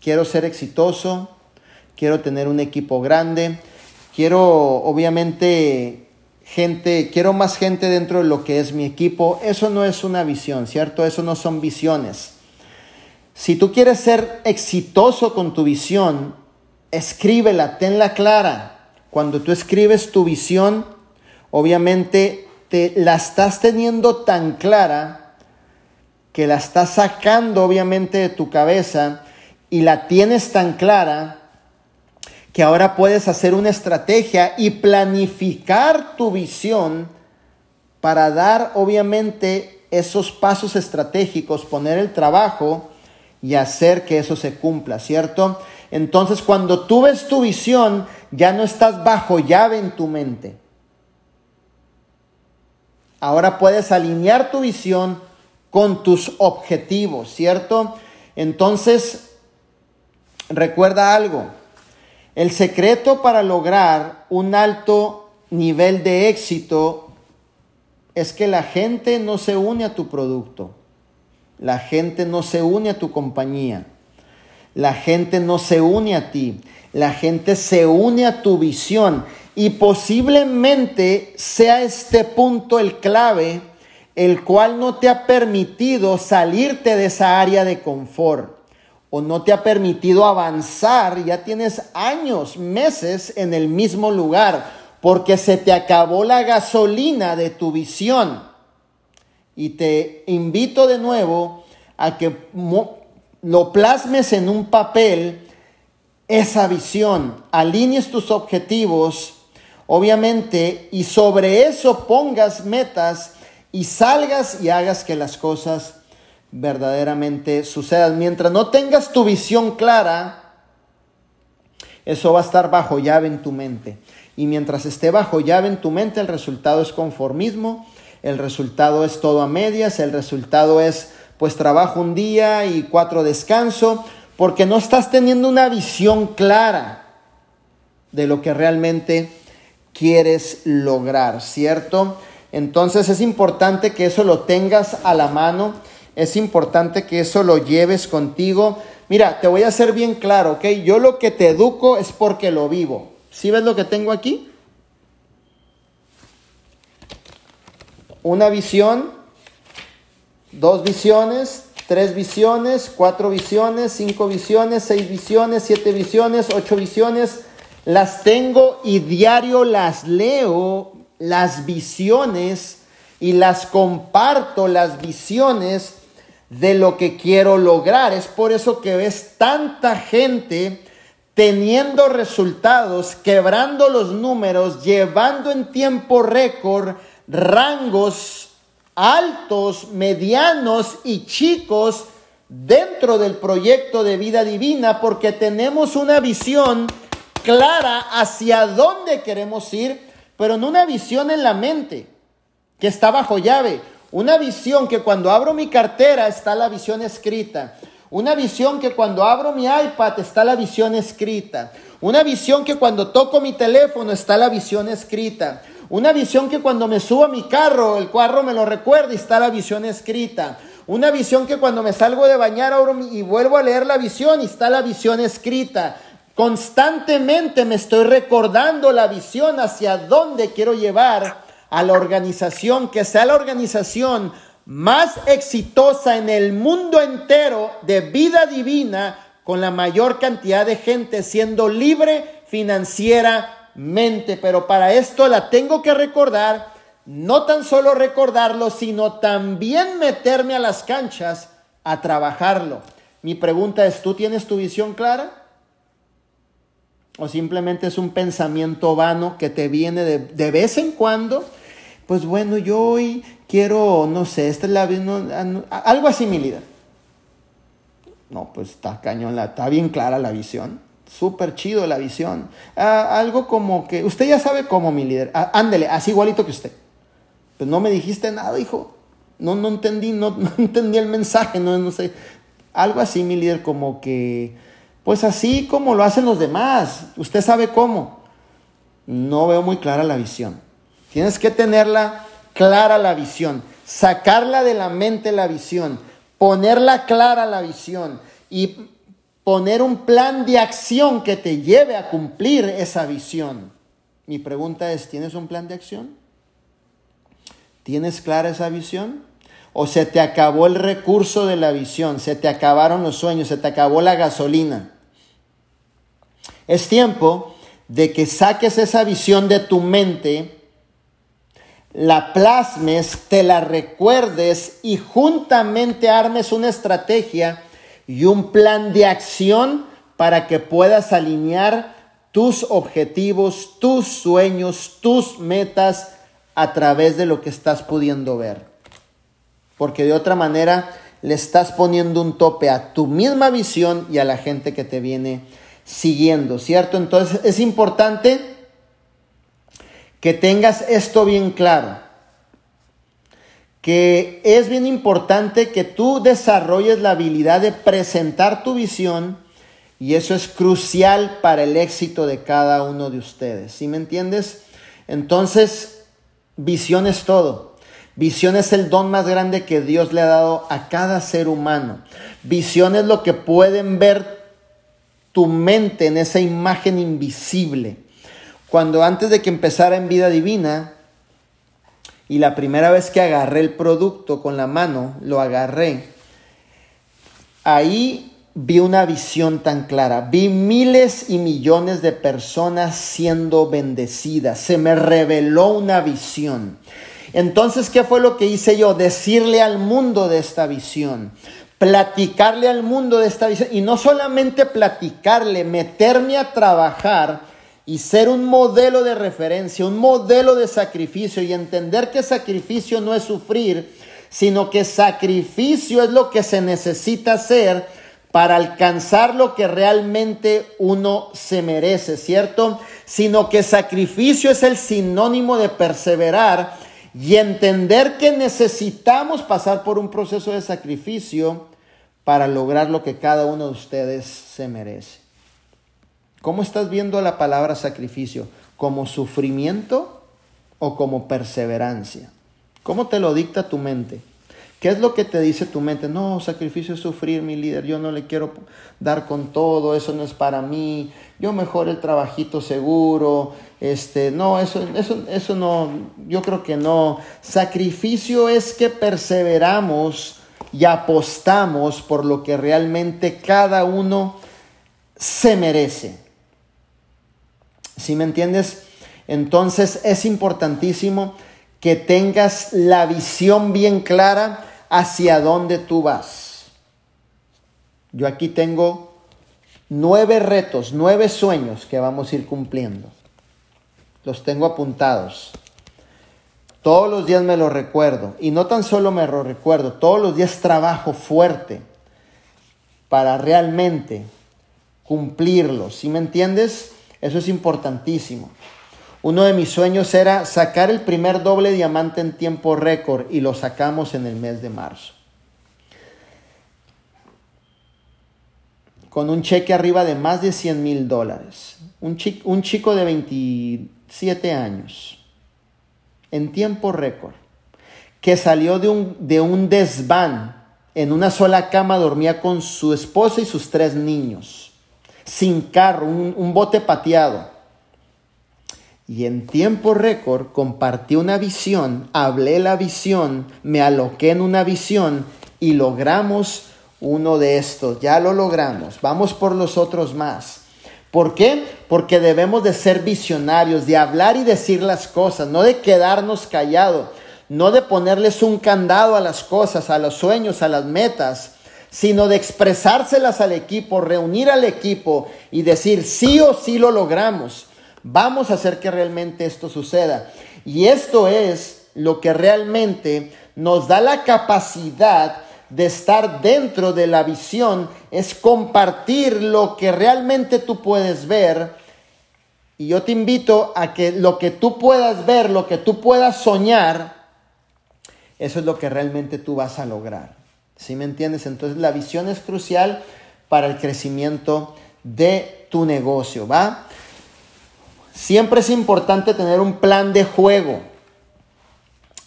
Speaker 2: Quiero ser exitoso, quiero tener un equipo grande, quiero obviamente gente, quiero más gente dentro de lo que es mi equipo. Eso no es una visión, ¿cierto? Eso no son visiones. Si tú quieres ser exitoso con tu visión, escríbela, tenla clara. Cuando tú escribes tu visión, obviamente te la estás teniendo tan clara que la estás sacando obviamente de tu cabeza y la tienes tan clara que ahora puedes hacer una estrategia y planificar tu visión para dar obviamente esos pasos estratégicos, poner el trabajo y hacer que eso se cumpla, ¿cierto? Entonces cuando tú ves tu visión, ya no estás bajo llave en tu mente. Ahora puedes alinear tu visión con tus objetivos, ¿cierto? Entonces, recuerda algo, el secreto para lograr un alto nivel de éxito es que la gente no se une a tu producto. La gente no se une a tu compañía. La gente no se une a ti. La gente se une a tu visión. Y posiblemente sea este punto el clave, el cual no te ha permitido salirte de esa área de confort o no te ha permitido avanzar. Ya tienes años, meses en el mismo lugar porque se te acabó la gasolina de tu visión. Y te invito de nuevo a que lo plasmes en un papel, esa visión, alinees tus objetivos, obviamente, y sobre eso pongas metas y salgas y hagas que las cosas verdaderamente sucedan. Mientras no tengas tu visión clara, eso va a estar bajo llave en tu mente. Y mientras esté bajo llave en tu mente, el resultado es conformismo, el resultado es todo a medias, el resultado es pues trabajo un día y cuatro descanso, porque no estás teniendo una visión clara de lo que realmente quieres lograr, ¿cierto? Entonces es importante que eso lo tengas a la mano, es importante que eso lo lleves contigo. Mira, te voy a ser bien claro, ¿ok? Yo lo que te educo es porque lo vivo. ¿Sí ves lo que tengo aquí? Una visión, dos visiones, tres visiones, cuatro visiones, cinco visiones, seis visiones, siete visiones, ocho visiones. Las tengo y diario las leo, las visiones, y las comparto, las visiones de lo que quiero lograr. Es por eso que ves tanta gente teniendo resultados, quebrando los números, llevando en tiempo récord rangos altos, medianos y chicos dentro del proyecto de vida divina porque tenemos una visión clara hacia dónde queremos ir, pero no una visión en la mente que está bajo llave, una visión que cuando abro mi cartera está la visión escrita. Una visión que cuando abro mi iPad está la visión escrita. Una visión que cuando toco mi teléfono está la visión escrita. Una visión que cuando me subo a mi carro, el carro me lo recuerda y está la visión escrita. Una visión que cuando me salgo de bañar y vuelvo a leer la visión y está la visión escrita. Constantemente me estoy recordando la visión hacia dónde quiero llevar a la organización que sea la organización más exitosa en el mundo entero de vida divina con la mayor cantidad de gente siendo libre financieramente. Pero para esto la tengo que recordar, no tan solo recordarlo, sino también meterme a las canchas a trabajarlo. Mi pregunta es, ¿tú tienes tu visión clara? ¿O simplemente es un pensamiento vano que te viene de, de vez en cuando? Pues bueno, yo hoy quiero, no sé, esta es la no, algo así mi líder. No, pues está cañón, está bien clara la visión. Súper chido la visión. Ah, algo como que, usted ya sabe cómo, mi líder. Ah, ándele, así igualito que usted. Pues no me dijiste nada, hijo. No, no entendí, no, no entendí el mensaje, no, no sé. Algo así, mi líder, como que, pues así como lo hacen los demás. Usted sabe cómo. No veo muy clara la visión. Tienes que tenerla clara la visión, sacarla de la mente la visión, ponerla clara la visión y poner un plan de acción que te lleve a cumplir esa visión. Mi pregunta es, ¿tienes un plan de acción? ¿Tienes clara esa visión? ¿O se te acabó el recurso de la visión? ¿Se te acabaron los sueños? ¿Se te acabó la gasolina? Es tiempo de que saques esa visión de tu mente la plasmes, te la recuerdes y juntamente armes una estrategia y un plan de acción para que puedas alinear tus objetivos, tus sueños, tus metas a través de lo que estás pudiendo ver. Porque de otra manera le estás poniendo un tope a tu misma visión y a la gente que te viene siguiendo, ¿cierto? Entonces es importante que tengas esto bien claro, que es bien importante que tú desarrolles la habilidad de presentar tu visión y eso es crucial para el éxito de cada uno de ustedes. ¿Sí me entiendes? Entonces, visión es todo. Visión es el don más grande que Dios le ha dado a cada ser humano. Visión es lo que pueden ver tu mente en esa imagen invisible. Cuando antes de que empezara en vida divina, y la primera vez que agarré el producto con la mano, lo agarré, ahí vi una visión tan clara. Vi miles y millones de personas siendo bendecidas. Se me reveló una visión. Entonces, ¿qué fue lo que hice yo? Decirle al mundo de esta visión. Platicarle al mundo de esta visión. Y no solamente platicarle, meterme a trabajar y ser un modelo de referencia, un modelo de sacrificio y entender que sacrificio no es sufrir, sino que sacrificio es lo que se necesita hacer para alcanzar lo que realmente uno se merece, ¿cierto? Sino que sacrificio es el sinónimo de perseverar y entender que necesitamos pasar por un proceso de sacrificio para lograr lo que cada uno de ustedes se merece. ¿Cómo estás viendo la palabra sacrificio? ¿Como sufrimiento o como perseverancia? ¿Cómo te lo dicta tu mente? ¿Qué es lo que te dice tu mente? No, sacrificio es sufrir, mi líder. Yo no le quiero dar con todo, eso no es para mí. Yo mejor el trabajito seguro. Este, no, eso, eso, eso no, yo creo que no. Sacrificio es que perseveramos y apostamos por lo que realmente cada uno se merece. ¿Sí me entiendes? Entonces es importantísimo que tengas la visión bien clara hacia dónde tú vas. Yo aquí tengo nueve retos, nueve sueños que vamos a ir cumpliendo. Los tengo apuntados. Todos los días me lo recuerdo. Y no tan solo me lo recuerdo, todos los días trabajo fuerte para realmente cumplirlos. ¿Sí me entiendes? Eso es importantísimo. Uno de mis sueños era sacar el primer doble diamante en tiempo récord y lo sacamos en el mes de marzo. Con un cheque arriba de más de 100 mil dólares. Un, chico de 27 años. En tiempo récord. Que salió de un, de un desván. En una sola cama dormía con su esposa y sus tres niños. Sin carro, un, bote pateado y en tiempo récord compartí una visión, hablé la visión, me aloqué en una visión y logramos uno de estos. Ya lo logramos. Vamos por los otros más. ¿Por qué? Porque debemos de ser visionarios, de hablar y decir las cosas, no de quedarnos callados, no de ponerles un candado a las cosas, a los sueños, a las metas, sino de expresárselas al equipo, reunir al equipo y decir sí o sí lo logramos. Vamos a hacer que realmente esto suceda. Y esto es lo que realmente nos da la capacidad de estar dentro de la visión, es compartir lo que realmente tú puedes ver. Y yo te invito a que lo que tú puedas ver, lo que tú puedas soñar, eso es lo que realmente tú vas a lograr. ¿Sí me entiendes? Entonces la visión es crucial para el crecimiento de tu negocio, ¿va? Siempre es importante tener un plan de juego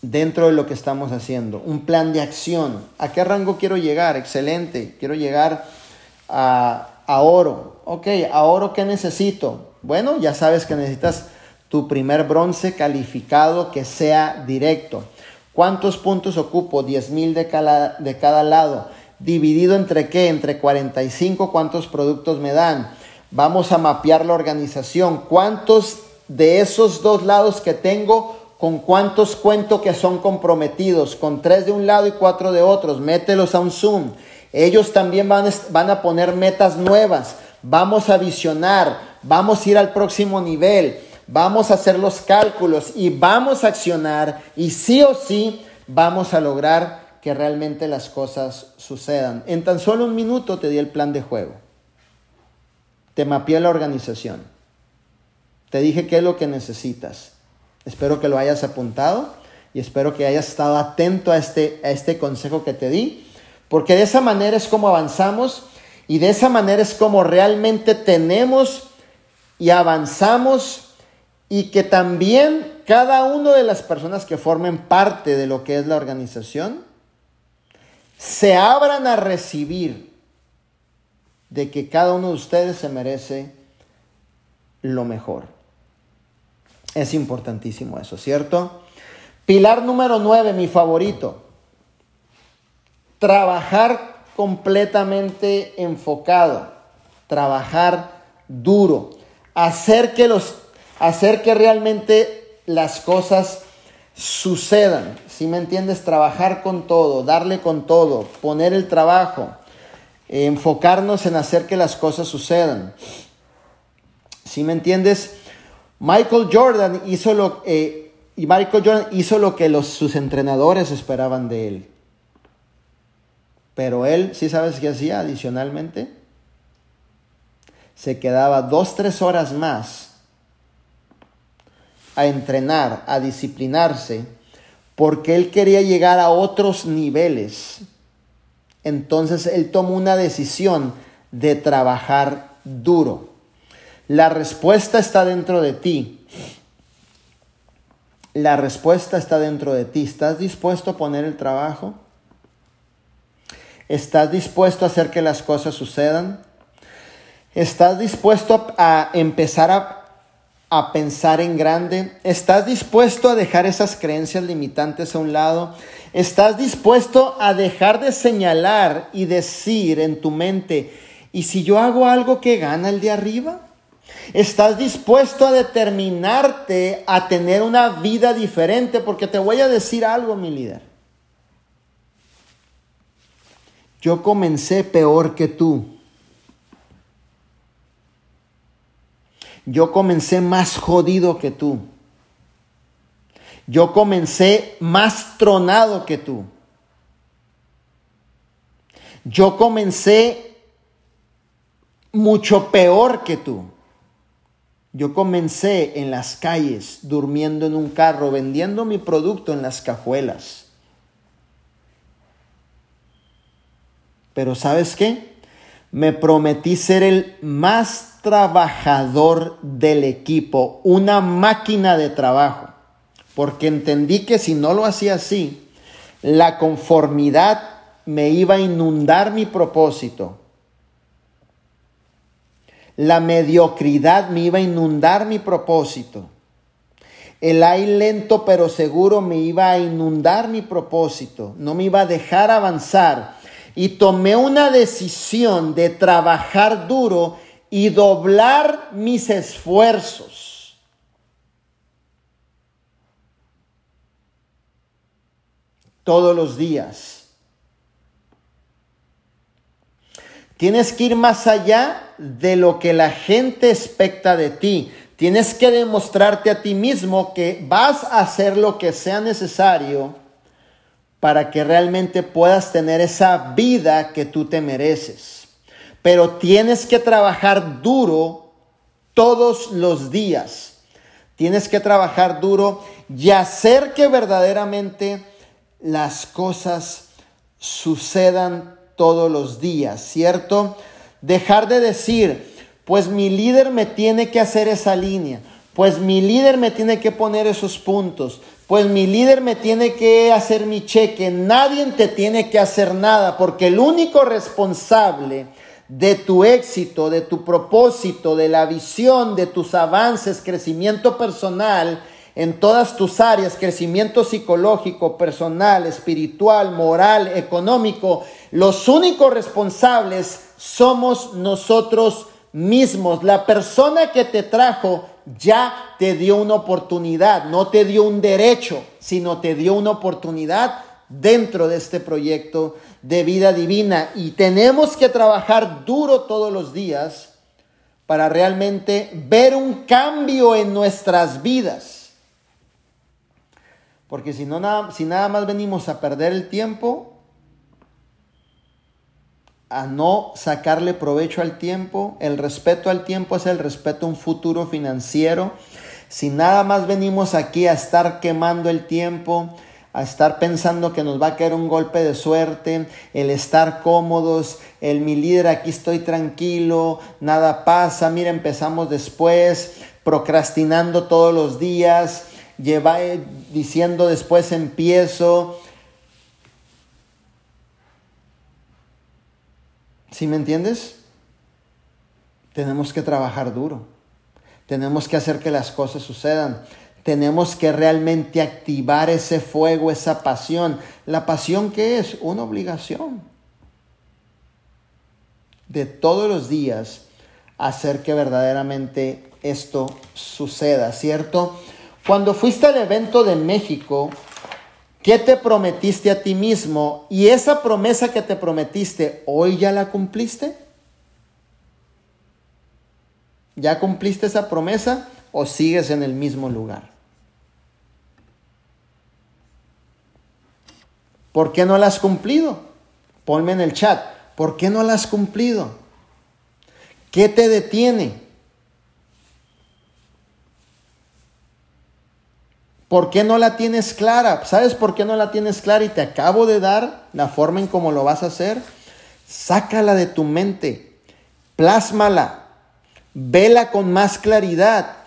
Speaker 2: dentro de lo que estamos haciendo, un plan de acción. ¿A qué rango quiero llegar? Excelente, quiero llegar a, oro. Ok, ¿a oro qué necesito? Bueno, ya sabes que necesitas tu primer bronce calificado que sea directo. ¿Cuántos puntos ocupo? 10 mil de cada, de cada lado. ¿Dividido entre qué? Entre 45, ¿cuántos productos me dan? Vamos a mapear la organización. ¿Cuántos de esos dos lados que tengo, con cuántos cuento que son comprometidos? Con tres de un lado y cuatro de otros. Mételos a un Zoom. Ellos también van, van a poner metas nuevas. Vamos a visionar. Vamos a ir al próximo nivel. Vamos a hacer los cálculos y vamos a accionar. Y sí o sí vamos a lograr que realmente las cosas sucedan. En tan solo un minuto te di el plan de juego. Te mapeé la organización. Te dije qué es lo que necesitas. Espero que lo hayas apuntado y espero que hayas estado atento a este, a este consejo que te di, porque de esa manera es como avanzamos y de esa manera es como realmente tenemos y avanzamos y que también cada una de las personas que formen parte de lo que es la organización se abran a recibir de que cada uno de ustedes se merece lo mejor. Es importantísimo eso, ¿cierto? Pilar número nueve, mi favorito. Trabajar completamente enfocado, trabajar duro, hacer que los hacer que realmente las cosas sucedan. Si me entiendes, trabajar con todo, darle con todo, poner el trabajo, enfocarnos en hacer que las cosas sucedan. Si me entiendes? Michael Jordan hizo lo, eh, y Michael Jordan hizo lo que los, sus entrenadores esperaban de él. Pero él, ¿sí sabes qué hacía adicionalmente? Se quedaba dos, tres horas más a entrenar, a disciplinarse, porque él quería llegar a otros niveles entonces él tomó una decisión de trabajar duro. La respuesta está dentro de ti. La respuesta está dentro de ti. ¿Estás dispuesto a poner el trabajo? ¿Estás dispuesto a hacer que las cosas sucedan? ¿Estás dispuesto a empezar a, a, pensar en grande? ¿Estás dispuesto a dejar esas creencias limitantes a un lado? ¿Estás dispuesto a dejar de señalar y decir en tu mente, ¿y si yo hago algo que gana el de arriba? ¿Estás dispuesto a determinarte a tener una vida diferente? Porque te voy a decir algo, mi líder. Yo comencé peor que tú. Yo comencé más jodido que tú. Yo comencé más tronado que tú. Yo comencé mucho peor que tú. Yo comencé en las calles, durmiendo en un carro, vendiendo mi producto en las cajuelas. Pero ¿sabes qué? Me prometí ser el más trabajador del equipo, una máquina de trabajo, porque entendí que si no lo hacía así, la conformidad me iba a inundar mi propósito la mediocridad me iba a inundar mi propósito. El aire lento pero seguro me iba a inundar mi propósito. No me iba a dejar avanzar. Y tomé una decisión de trabajar duro y doblar mis esfuerzos. Todos los días Tienes que ir más allá de lo que la gente expecta de ti. Tienes que demostrarte a ti mismo que vas a hacer lo que sea necesario para que realmente puedas tener esa vida que tú te mereces. Pero tienes que trabajar duro todos los días. Tienes que trabajar duro y hacer que verdaderamente las cosas sucedan todos los días, ¿cierto? Dejar de decir, pues mi líder me tiene que hacer esa línea, pues mi líder me tiene que poner esos puntos, pues mi líder me tiene que hacer mi cheque, nadie te tiene que hacer nada, porque el único responsable de tu éxito, de tu propósito, de la visión, de tus avances, crecimiento personal, en todas tus áreas, crecimiento psicológico, personal, espiritual, moral, económico, los únicos responsables somos nosotros mismos. La persona que te trajo ya te dio una oportunidad, no te dio un derecho, sino te dio una oportunidad dentro de este proyecto de vida divina. Y tenemos que trabajar duro todos los días para realmente ver un cambio en nuestras vidas. Porque si, no, nada, si nada más venimos a perder el tiempo, a no sacarle provecho al tiempo, el respeto al tiempo es el respeto a un futuro financiero. Si nada más venimos aquí a estar quemando el tiempo, a estar pensando que nos va a caer un golpe de suerte, el estar cómodos, el mi líder aquí estoy tranquilo, nada pasa, mira empezamos después, procrastinando todos los días, lleva, eh, diciendo después empiezo. ¿Sí me entiendes? Tenemos que trabajar duro. Tenemos que hacer que las cosas sucedan. Tenemos que realmente activar ese fuego, esa pasión. La pasión que es una obligación de todos los días hacer que verdaderamente esto suceda, ¿cierto? Cuando fuiste al evento de México, ¿qué te prometiste a ti mismo? Y esa promesa que te prometiste, ¿hoy ya la cumpliste? ¿Ya cumpliste esa promesa o sigues en el mismo lugar? ¿Por qué no la has cumplido? Ponme en el chat. ¿Por qué no la has cumplido? ¿Qué te detiene? ¿Por qué no la tienes clara? ¿Sabes por qué no la tienes clara? Y te acabo de dar la forma en cómo lo vas a hacer. Sácala de tu mente, plásmala, vela con más claridad,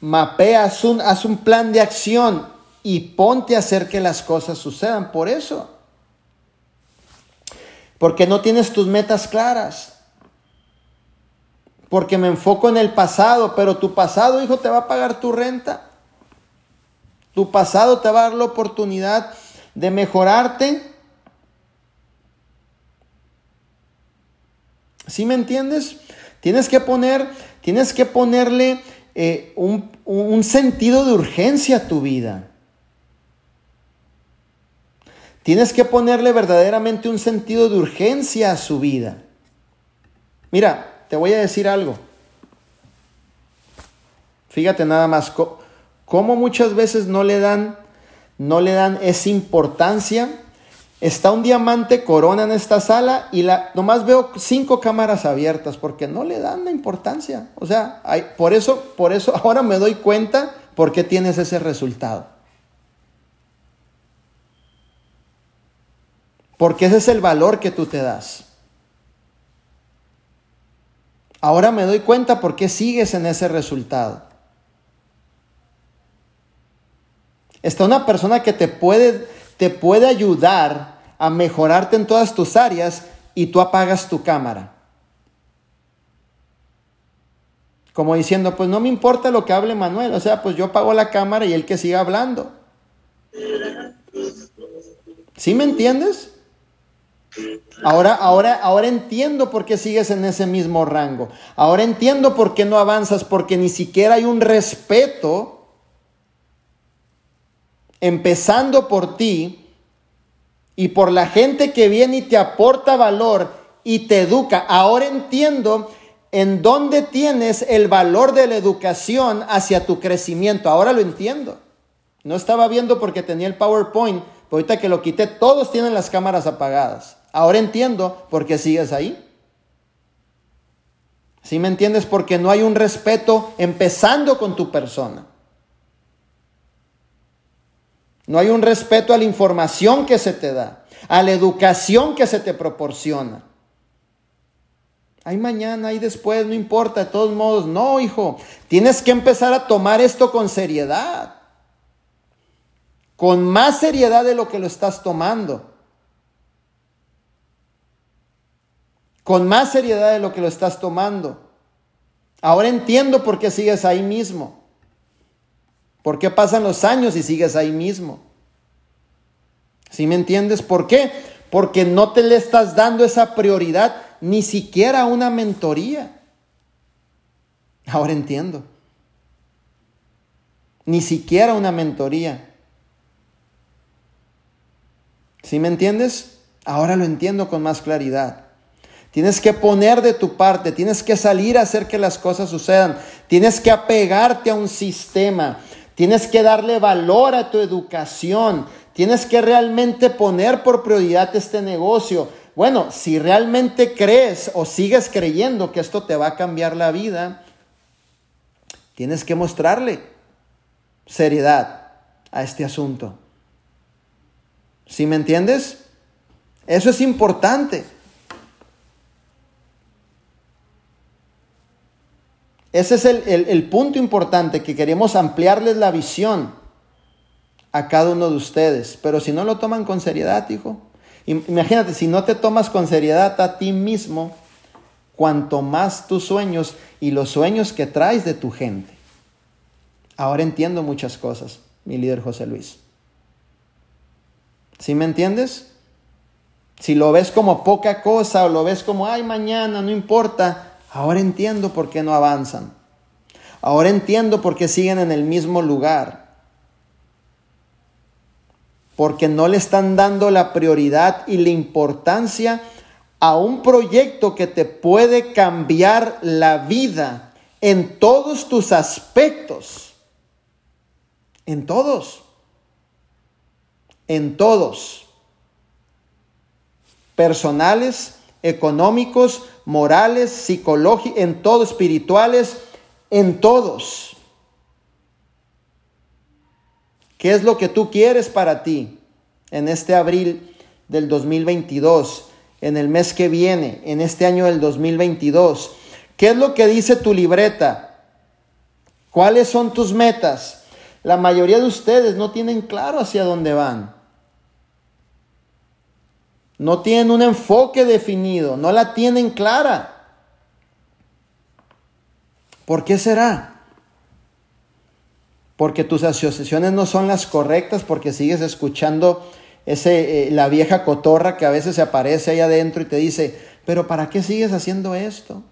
Speaker 2: mapea, haz un, haz un plan de acción y ponte a hacer que las cosas sucedan. Por eso, Porque no tienes tus metas claras. Porque me enfoco en el pasado, pero tu pasado, hijo, te va a pagar tu renta. Tu pasado te va a dar la oportunidad de mejorarte. ¿Sí me entiendes? Tienes que poner, tienes que ponerle eh, un, un sentido de urgencia a tu vida. Tienes que ponerle verdaderamente un sentido de urgencia a su vida. Mira, te voy a decir algo. Fíjate nada más cómo muchas veces no le dan no le dan esa importancia. Está un diamante corona en esta sala y la, nomás veo cinco cámaras abiertas porque no le dan la importancia. O sea, por, eso, por eso ahora me doy cuenta por qué tienes ese resultado. Porque ese es el valor que tú te das. Ahora me doy cuenta por qué sigues en ese resultado. Está una persona que te puede, te puede ayudar a mejorarte en todas tus áreas y tú apagas tu cámara. Como diciendo, pues no me importa lo que hable Manuel, o sea, pues yo apago la cámara y él que siga hablando. ¿Sí me entiendes? Ahora, ahora, ahora entiendo por qué sigues en ese mismo rango. Ahora entiendo por qué no avanzas, porque ni siquiera hay un respeto, empezando por ti y por la gente que viene y te aporta valor y te educa. Ahora entiendo en dónde tienes el valor de la educación hacia tu crecimiento. Ahora lo entiendo. No estaba viendo porque tenía el PowerPoint, pero ahorita que lo quité, todos tienen las cámaras apagadas. Ahora entiendo por qué sigues ahí. ¿Sí me entiendes? Porque no hay un respeto empezando con tu persona. No hay un respeto a la información que se te da, a la educación que se te proporciona. Hay mañana, hay después, no importa, de todos modos. No, hijo, tienes que empezar a tomar esto con seriedad. Con más seriedad de lo que lo estás tomando. con más seriedad de lo que lo estás tomando. Ahora entiendo por qué sigues ahí mismo. ¿Por qué pasan los años y sigues ahí mismo? ¿Sí me entiendes? ¿Por qué? Porque no te le estás dando esa prioridad ni siquiera una mentoría. Ahora entiendo. Ni siquiera una mentoría. ¿Sí me entiendes? Ahora lo entiendo con más claridad. Tienes que poner de tu parte, tienes que salir a hacer que las cosas sucedan, tienes que apegarte a un sistema, tienes que darle valor a tu educación, tienes que realmente poner por prioridad este negocio. Bueno, si realmente crees o sigues creyendo que esto te va a cambiar la vida, tienes que mostrarle seriedad a este asunto. ¿Sí me entiendes? Eso es importante. Ese es el, punto importante, que queremos ampliarles la visión a cada uno de ustedes. Pero si no lo toman con seriedad, hijo, imagínate, si no te tomas con seriedad a ti mismo, cuanto más tus sueños y los sueños que traes de tu gente. Ahora entiendo muchas cosas, mi líder José Luis. ¿Sí me entiendes? Si lo ves como poca cosa o lo ves como, ay, mañana, no importa, Ahora entiendo por qué no avanzan. Ahora entiendo por qué siguen en el mismo lugar. Porque no le están dando la prioridad y la importancia a un proyecto que te puede cambiar la vida en todos tus aspectos. En todos. En todos. Personales, económicos, morales, psicológicos, en todo, espirituales, en todos. ¿Qué es lo que tú quieres para ti en este abril del 2022, en el mes que viene, en este año del 2022? ¿Qué es lo que dice tu libreta? ¿Cuáles son tus metas? La mayoría de ustedes no tienen claro hacia dónde van. No tienen un enfoque definido, no la tienen clara. ¿Por qué será? Porque tus asociaciones no son las correctas, porque sigues escuchando ese, eh, la vieja cotorra que a veces se aparece ahí adentro y te dice, pero ¿para qué sigues haciendo esto?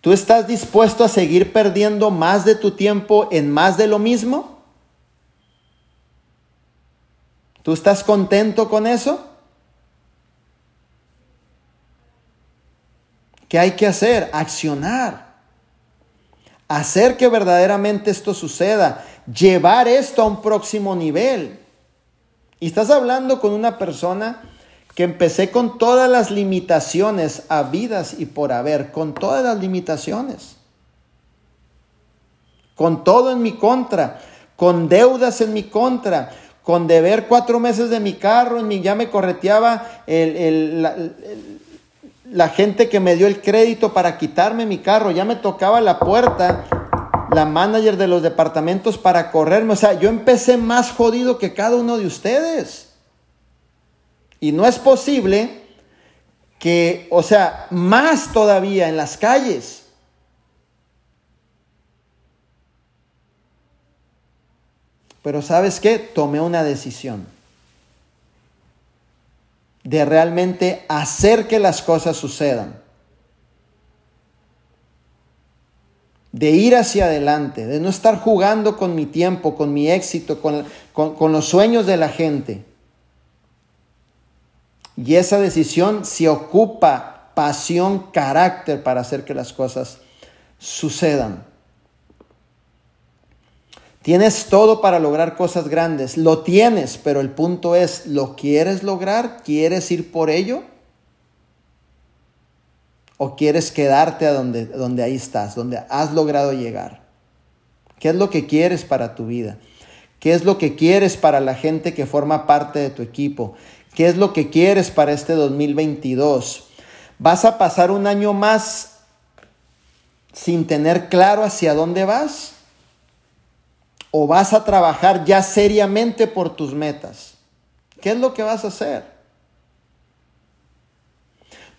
Speaker 2: ¿Tú estás dispuesto a seguir perdiendo más de tu tiempo en más de lo mismo? ¿Tú estás contento con eso? ¿Qué hay que hacer? Accionar. Hacer que verdaderamente esto suceda. Llevar esto a un próximo nivel. Y estás hablando con una persona que empecé con todas las limitaciones habidas y por haber, con todas las limitaciones, con todo en mi contra, con deudas en mi contra, con deber cuatro meses de mi carro, ya me correteaba la gente que me dio el crédito para quitarme mi carro, ya me tocaba la puerta la manager de los departamentos para correrme. O sea, yo empecé más jodido que cada uno de ustedes. Y no es posible que, o sea, más todavía en las calles. Pero sabes qué? Tomé una decisión de realmente hacer que las cosas sucedan. De ir hacia adelante, de no estar jugando con mi tiempo, con mi éxito, con, con los sueños de la gente. Y esa decisión se ocupa pasión, carácter para hacer que las cosas sucedan. Tienes todo para lograr cosas grandes, lo tienes, pero el punto es, ¿lo quieres lograr? ¿Quieres ir por ello? ¿O quieres quedarte a donde, donde ahí estás, donde has logrado llegar? ¿Qué es lo que quieres para tu vida? ¿Qué es lo que quieres para la gente que forma parte de tu equipo? ¿Qué es lo que quieres para este 2022? ¿Vas a pasar un año más sin tener claro hacia dónde vas? ¿O vas a trabajar ya seriamente por tus metas? ¿Qué es lo que vas a hacer?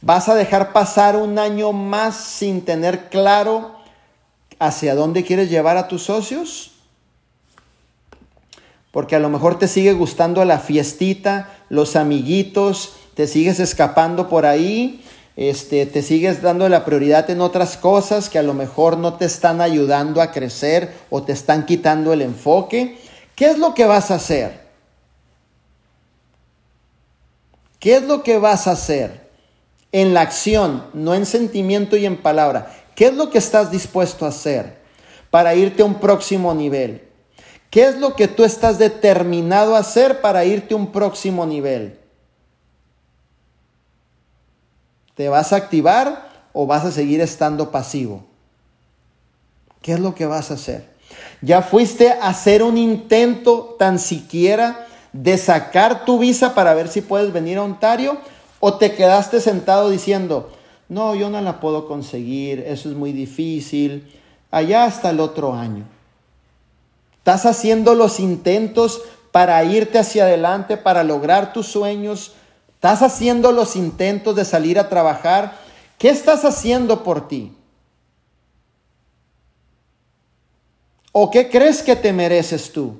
Speaker 2: ¿Vas a dejar pasar un año más sin tener claro hacia dónde quieres llevar a tus socios? Porque a lo mejor te sigue gustando la fiestita, los amiguitos, te sigues escapando por ahí, este, te sigues dando la prioridad en otras cosas que a lo mejor no te están ayudando a crecer o te están quitando el enfoque. ¿Qué es lo que vas a hacer? ¿Qué es lo que vas a hacer? En la acción, no en sentimiento y en palabra. ¿Qué es lo que estás dispuesto a hacer para irte a un próximo nivel? ¿Qué es lo que tú estás determinado a hacer para irte a un próximo nivel? ¿Te vas a activar o vas a seguir estando pasivo? ¿Qué es lo que vas a hacer? ¿Ya fuiste a hacer un intento tan siquiera de sacar tu visa para ver si puedes venir a Ontario? ¿O te quedaste sentado diciendo, no, yo no la puedo conseguir, eso es muy difícil, allá hasta el otro año? Estás haciendo los intentos para irte hacia adelante, para lograr tus sueños. Estás haciendo los intentos de salir a trabajar. ¿Qué estás haciendo por ti? ¿O qué crees que te mereces tú?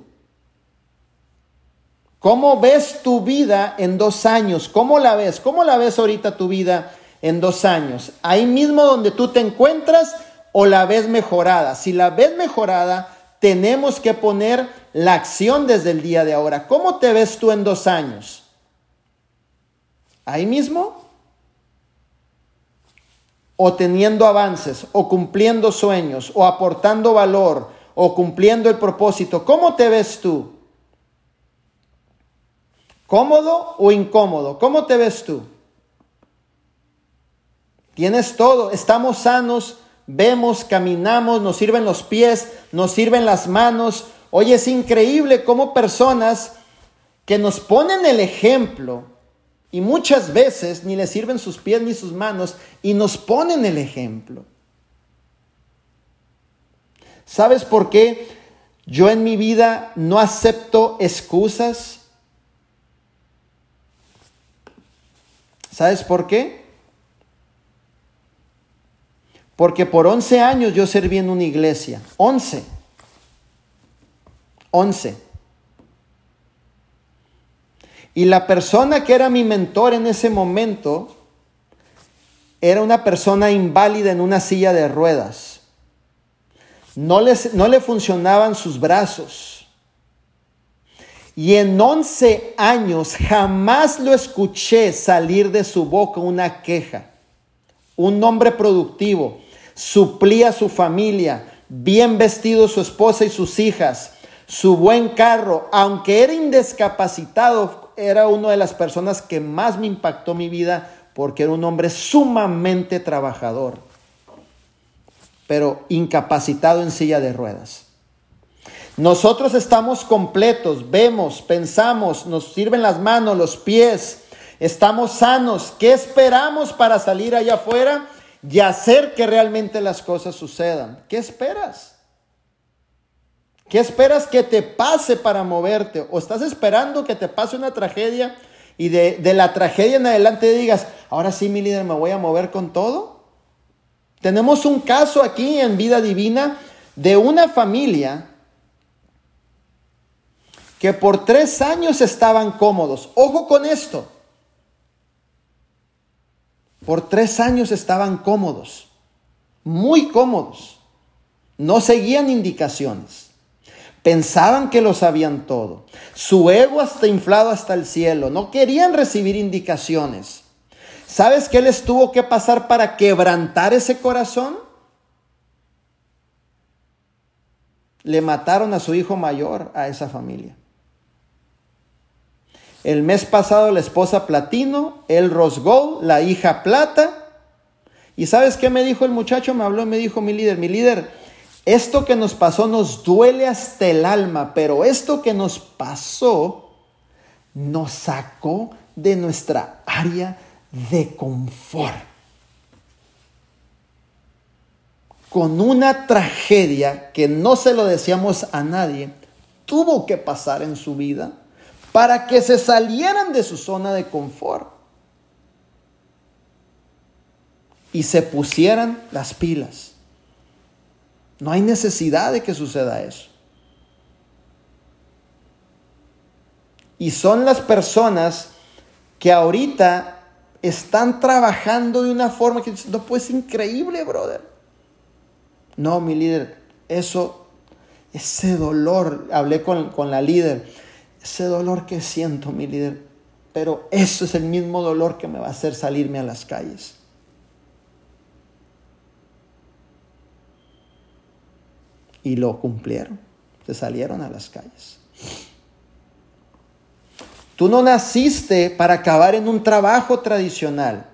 Speaker 2: ¿Cómo ves tu vida en dos años? ¿Cómo la ves? ¿Cómo la ves ahorita tu vida en dos años? ¿Ahí mismo donde tú te encuentras o la ves mejorada? Si la ves mejorada, tenemos que poner la acción desde el día de ahora. ¿Cómo te ves tú en dos años? ¿Ahí mismo? ¿O teniendo avances? ¿O cumpliendo sueños? ¿O aportando valor? ¿O cumpliendo el propósito? ¿Cómo te ves tú? ¿Cómodo o incómodo? ¿Cómo te ves tú? Tienes todo, estamos sanos, vemos, caminamos, nos sirven los pies, nos sirven las manos. Oye, es increíble cómo personas que nos ponen el ejemplo y muchas veces ni les sirven sus pies ni sus manos y nos ponen el ejemplo. ¿Sabes por qué Yo en mi vida no acepto excusas. ¿Sabes por qué? Porque por 11 años yo serví en una iglesia. 11. 11. Y la persona que era mi mentor en ese momento era una persona inválida en una silla de ruedas. No, no le funcionaban sus brazos. Y en 11 años jamás lo escuché salir de su boca una queja. Un hombre productivo suplía a su familia, bien vestido su esposa y sus hijas, su buen carro, aunque era indiscapacitado, era una de las personas que más me impactó mi vida porque era un hombre sumamente trabajador, pero incapacitado en silla de ruedas. Nosotros estamos completos, vemos, pensamos, nos sirven las manos, los pies, estamos sanos. ¿Qué esperamos para salir allá afuera? y hacer que realmente las cosas sucedan. ¿Qué esperas? ¿Qué esperas que te pase para moverte? ¿O estás esperando que te pase una tragedia y de, la tragedia en adelante digas, ahora sí, mi líder, me voy a mover con todo? Tenemos un caso aquí en vida divina de una familia que por tres años estaban cómodos. Ojo con esto. Por tres años estaban cómodos, muy cómodos. No seguían indicaciones. Pensaban que lo sabían todo. Su ego hasta inflado hasta el cielo. No querían recibir indicaciones. ¿Sabes qué les tuvo que pasar para quebrantar ese corazón? Le mataron a su hijo mayor a esa familia. El mes pasado la esposa platino, el rose gold, la hija plata. ¿Y sabes qué me dijo el muchacho? Me habló y me dijo mi líder, mi líder, esto que nos pasó nos duele hasta el alma, pero esto que nos pasó nos sacó de nuestra área de confort. Con una tragedia que no se lo decíamos a nadie, tuvo que pasar en su vida para que se salieran de su zona de confort y se pusieran las pilas. No hay necesidad de que suceda eso. Y son las personas que ahorita están trabajando de una forma que no pues increíble, brother. No, mi líder, eso, ese dolor, hablé con, con la líder ese dolor que siento, mi líder, pero eso es el mismo dolor que me va a hacer salirme a las calles. Y lo cumplieron, se salieron a las calles. Tú no naciste para acabar en un trabajo tradicional,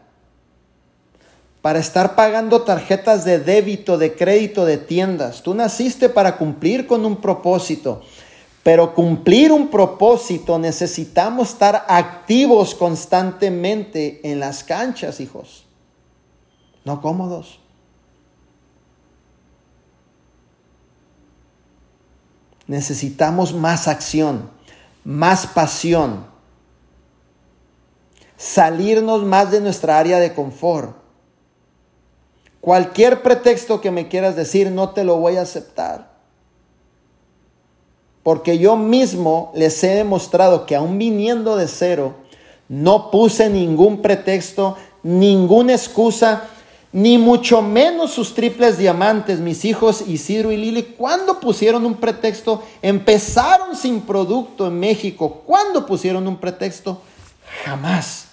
Speaker 2: para estar pagando tarjetas de débito, de crédito, de tiendas. Tú naciste para cumplir con un propósito pero cumplir un propósito necesitamos estar activos constantemente en las canchas, hijos. No cómodos. Necesitamos más acción, más pasión, salirnos más de nuestra área de confort. Cualquier pretexto que me quieras decir, no te lo voy a aceptar porque yo mismo les he demostrado que aún viniendo de cero, no puse ningún pretexto, ninguna excusa, ni mucho menos sus triples diamantes, mis hijos Isidro y Lili. ¿Cuándo pusieron un pretexto? Empezaron sin producto en México. ¿Cuándo pusieron un pretexto? Jamás.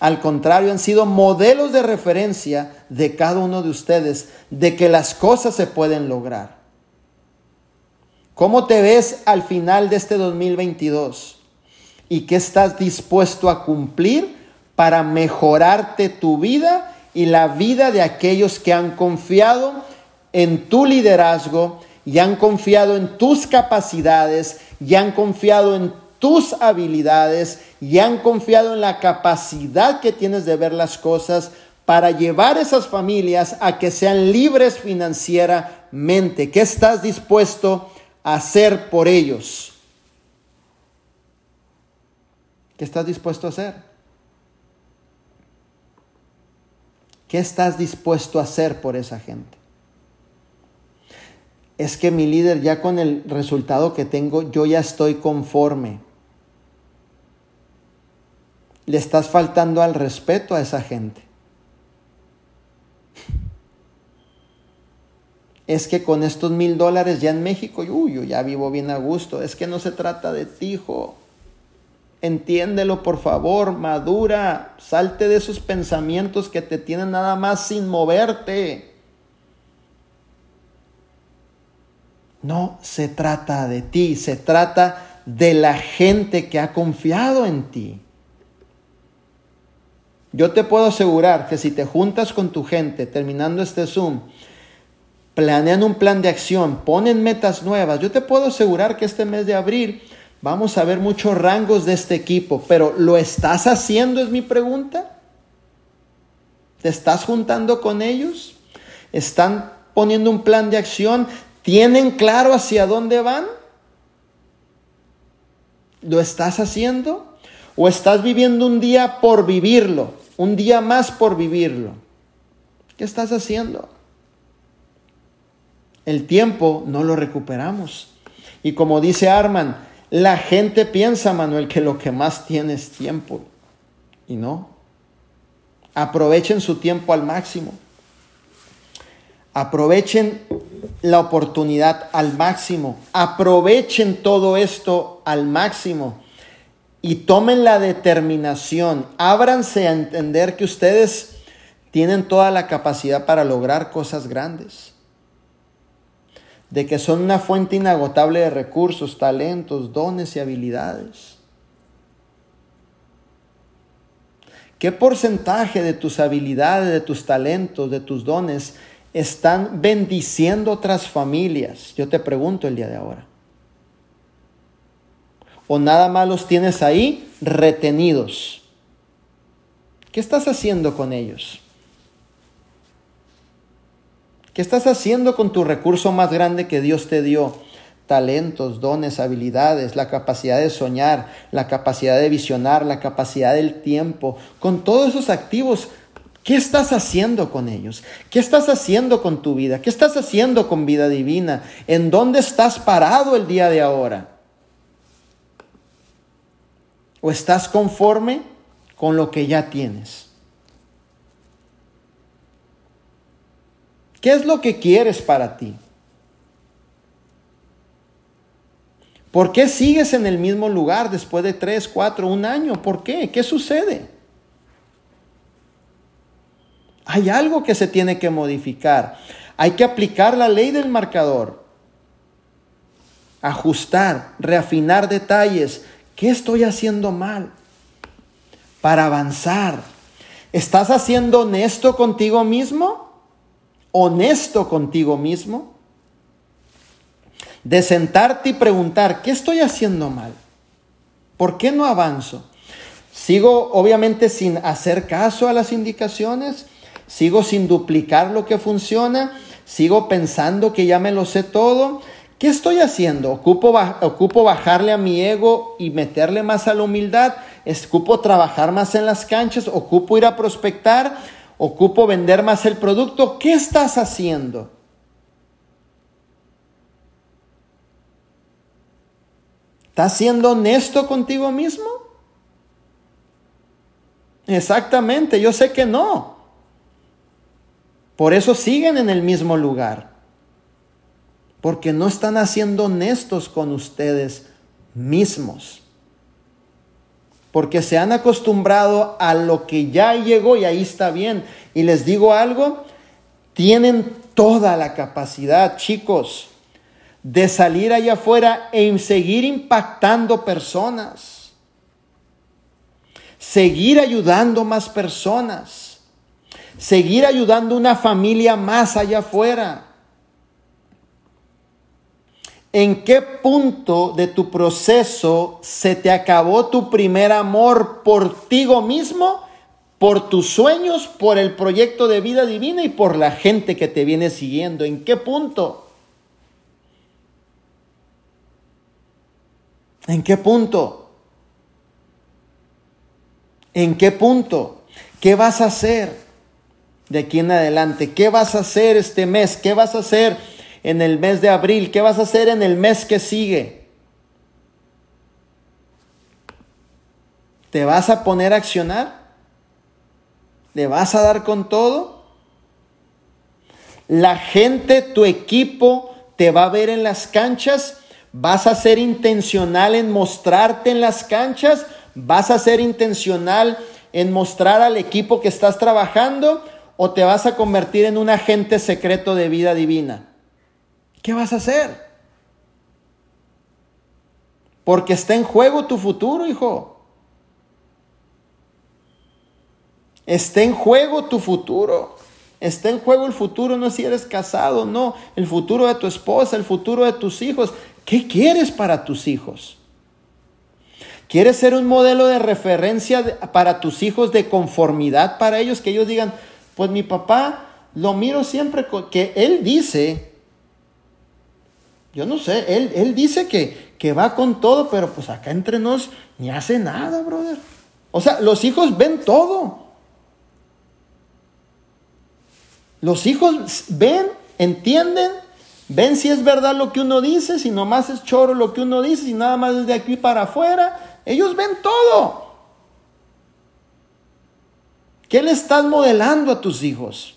Speaker 2: Al contrario, han sido modelos de referencia de cada uno de ustedes de que las cosas se pueden lograr. ¿Cómo te ves al final de este 2022? ¿Y qué estás dispuesto a cumplir para mejorarte tu vida y la vida de aquellos que han confiado en tu liderazgo y han confiado en tus capacidades y han confiado en tus habilidades y han confiado en la capacidad que tienes de ver las cosas para llevar esas familias a que sean libres financieramente? mente. ¿Qué estás dispuesto a hacer por ellos? ¿Qué estás dispuesto a hacer? ¿Qué estás dispuesto a hacer por esa gente? Es que mi líder, ya con el resultado que tengo, yo ya estoy conforme. Le estás faltando al respeto a esa gente. Es que con estos mil dólares ya en México, uy, yo ya vivo bien a gusto. Es que no se trata de ti, hijo. Entiéndelo, por favor, madura. Salte de esos pensamientos que te tienen nada más sin moverte. No se trata de ti, se trata de la gente que ha confiado en ti. Yo te puedo asegurar que si te juntas con tu gente terminando este Zoom, planean un plan de acción, ponen metas nuevas, yo te puedo asegurar que este mes de abril vamos a ver muchos rangos de este equipo, pero ¿lo estás haciendo? Es mi pregunta. ¿Te estás juntando con ellos? ¿Están poniendo un plan de acción? ¿Tienen claro hacia dónde van? ¿Lo estás haciendo? ¿O estás viviendo un día por vivirlo? un día más por vivirlo. ¿Qué estás haciendo? El tiempo no lo recuperamos. Y como dice Arman, la gente piensa, Manuel, que lo que más tiene es tiempo. Y no. Aprovechen su tiempo al máximo. Aprovechen la oportunidad al máximo. Aprovechen todo esto al máximo y tomen la determinación, ábranse a entender que ustedes tienen toda la capacidad para lograr cosas grandes, de que son una fuente inagotable de recursos, talentos, dones y habilidades. ¿Qué porcentaje de tus habilidades, de tus talentos, de tus dones están bendiciendo otras familias? Yo te pregunto el día de ahora o nada más los tienes ahí retenidos. ¿Qué estás haciendo con ellos? ¿Qué estás haciendo con tu recurso más grande que Dios te dio? Talentos, dones, habilidades, la capacidad de soñar, la capacidad de visionar, la capacidad del tiempo. Con todos esos activos, ¿qué estás haciendo con ellos? ¿Qué estás haciendo con tu vida? ¿Qué estás haciendo con vida divina? ¿En dónde estás parado el día de ahora? ¿O estás conforme con lo que ya tienes? ¿Qué es lo que quieres para ti? ¿Por qué sigues en el mismo lugar después de tres, cuatro, un año? ¿Por qué? ¿Qué sucede? Hay algo que se tiene que modificar. Hay que aplicar la ley del marcador. Ajustar, reafinar detalles, ¿Qué estoy haciendo mal? Para avanzar. ¿Estás haciendo honesto contigo mismo? ¿Honesto contigo mismo? De sentarte y preguntar, ¿qué estoy haciendo mal? ¿Por qué no avanzo? ¿Sigo obviamente sin hacer caso a las indicaciones? ¿Sigo sin duplicar lo que funciona? ¿Sigo pensando que ya me lo sé todo? ¿Qué estoy haciendo? ¿Ocupo, ¿Ocupo bajarle a mi ego y meterle más a la humildad? ¿Ocupo trabajar más en las canchas? ¿Ocupo ir a prospectar? ¿Ocupo vender más el producto? ¿Qué estás haciendo? ¿Estás siendo honesto contigo mismo? Exactamente, yo sé que no. Por eso siguen en el mismo lugar porque no están haciendo honestos con ustedes mismos. Porque se han acostumbrado a lo que ya llegó y ahí está bien. Y les digo algo, tienen toda la capacidad, chicos, de salir allá afuera e seguir impactando personas. Seguir ayudando más personas. Seguir ayudando una familia más allá afuera. ¿En qué punto de tu proceso se te acabó tu primer amor por ti mismo, por tus sueños, por el proyecto de vida divina y por la gente que te viene siguiendo? ¿En qué punto? ¿En qué punto? ¿En qué punto? ¿Qué vas a hacer de aquí en adelante? ¿Qué vas a hacer este mes? ¿Qué vas a hacer? En el mes de abril? ¿Qué vas a hacer en el mes que sigue? ¿Te vas a poner a accionar? ¿Le vas a dar con todo? La gente, tu equipo, te va a ver en las canchas. ¿Vas a ser intencional en mostrarte en las canchas? ¿Vas a ser intencional en mostrar al equipo que estás trabajando? ¿O te vas a convertir en un agente secreto de vida divina? ¿Qué vas a hacer? Porque está en juego tu futuro, hijo. Está en juego tu futuro. Está en juego el futuro, no si eres casado, no. El futuro de tu esposa, el futuro de tus hijos. ¿Qué quieres para tus hijos? ¿Quieres ser un modelo de referencia para tus hijos de conformidad para ellos? Que ellos digan, pues mi papá lo miro siempre que él dice, yo no sé, él, él dice que, que va con todo, pero pues acá entre nos ni hace nada, brother. O sea, los hijos ven todo. Los hijos ven, entienden, ven si es verdad lo que uno dice, si nomás es choro lo que uno dice, si nada más es de aquí para afuera. Ellos ven todo. ¿Qué le estás modelando a tus hijos?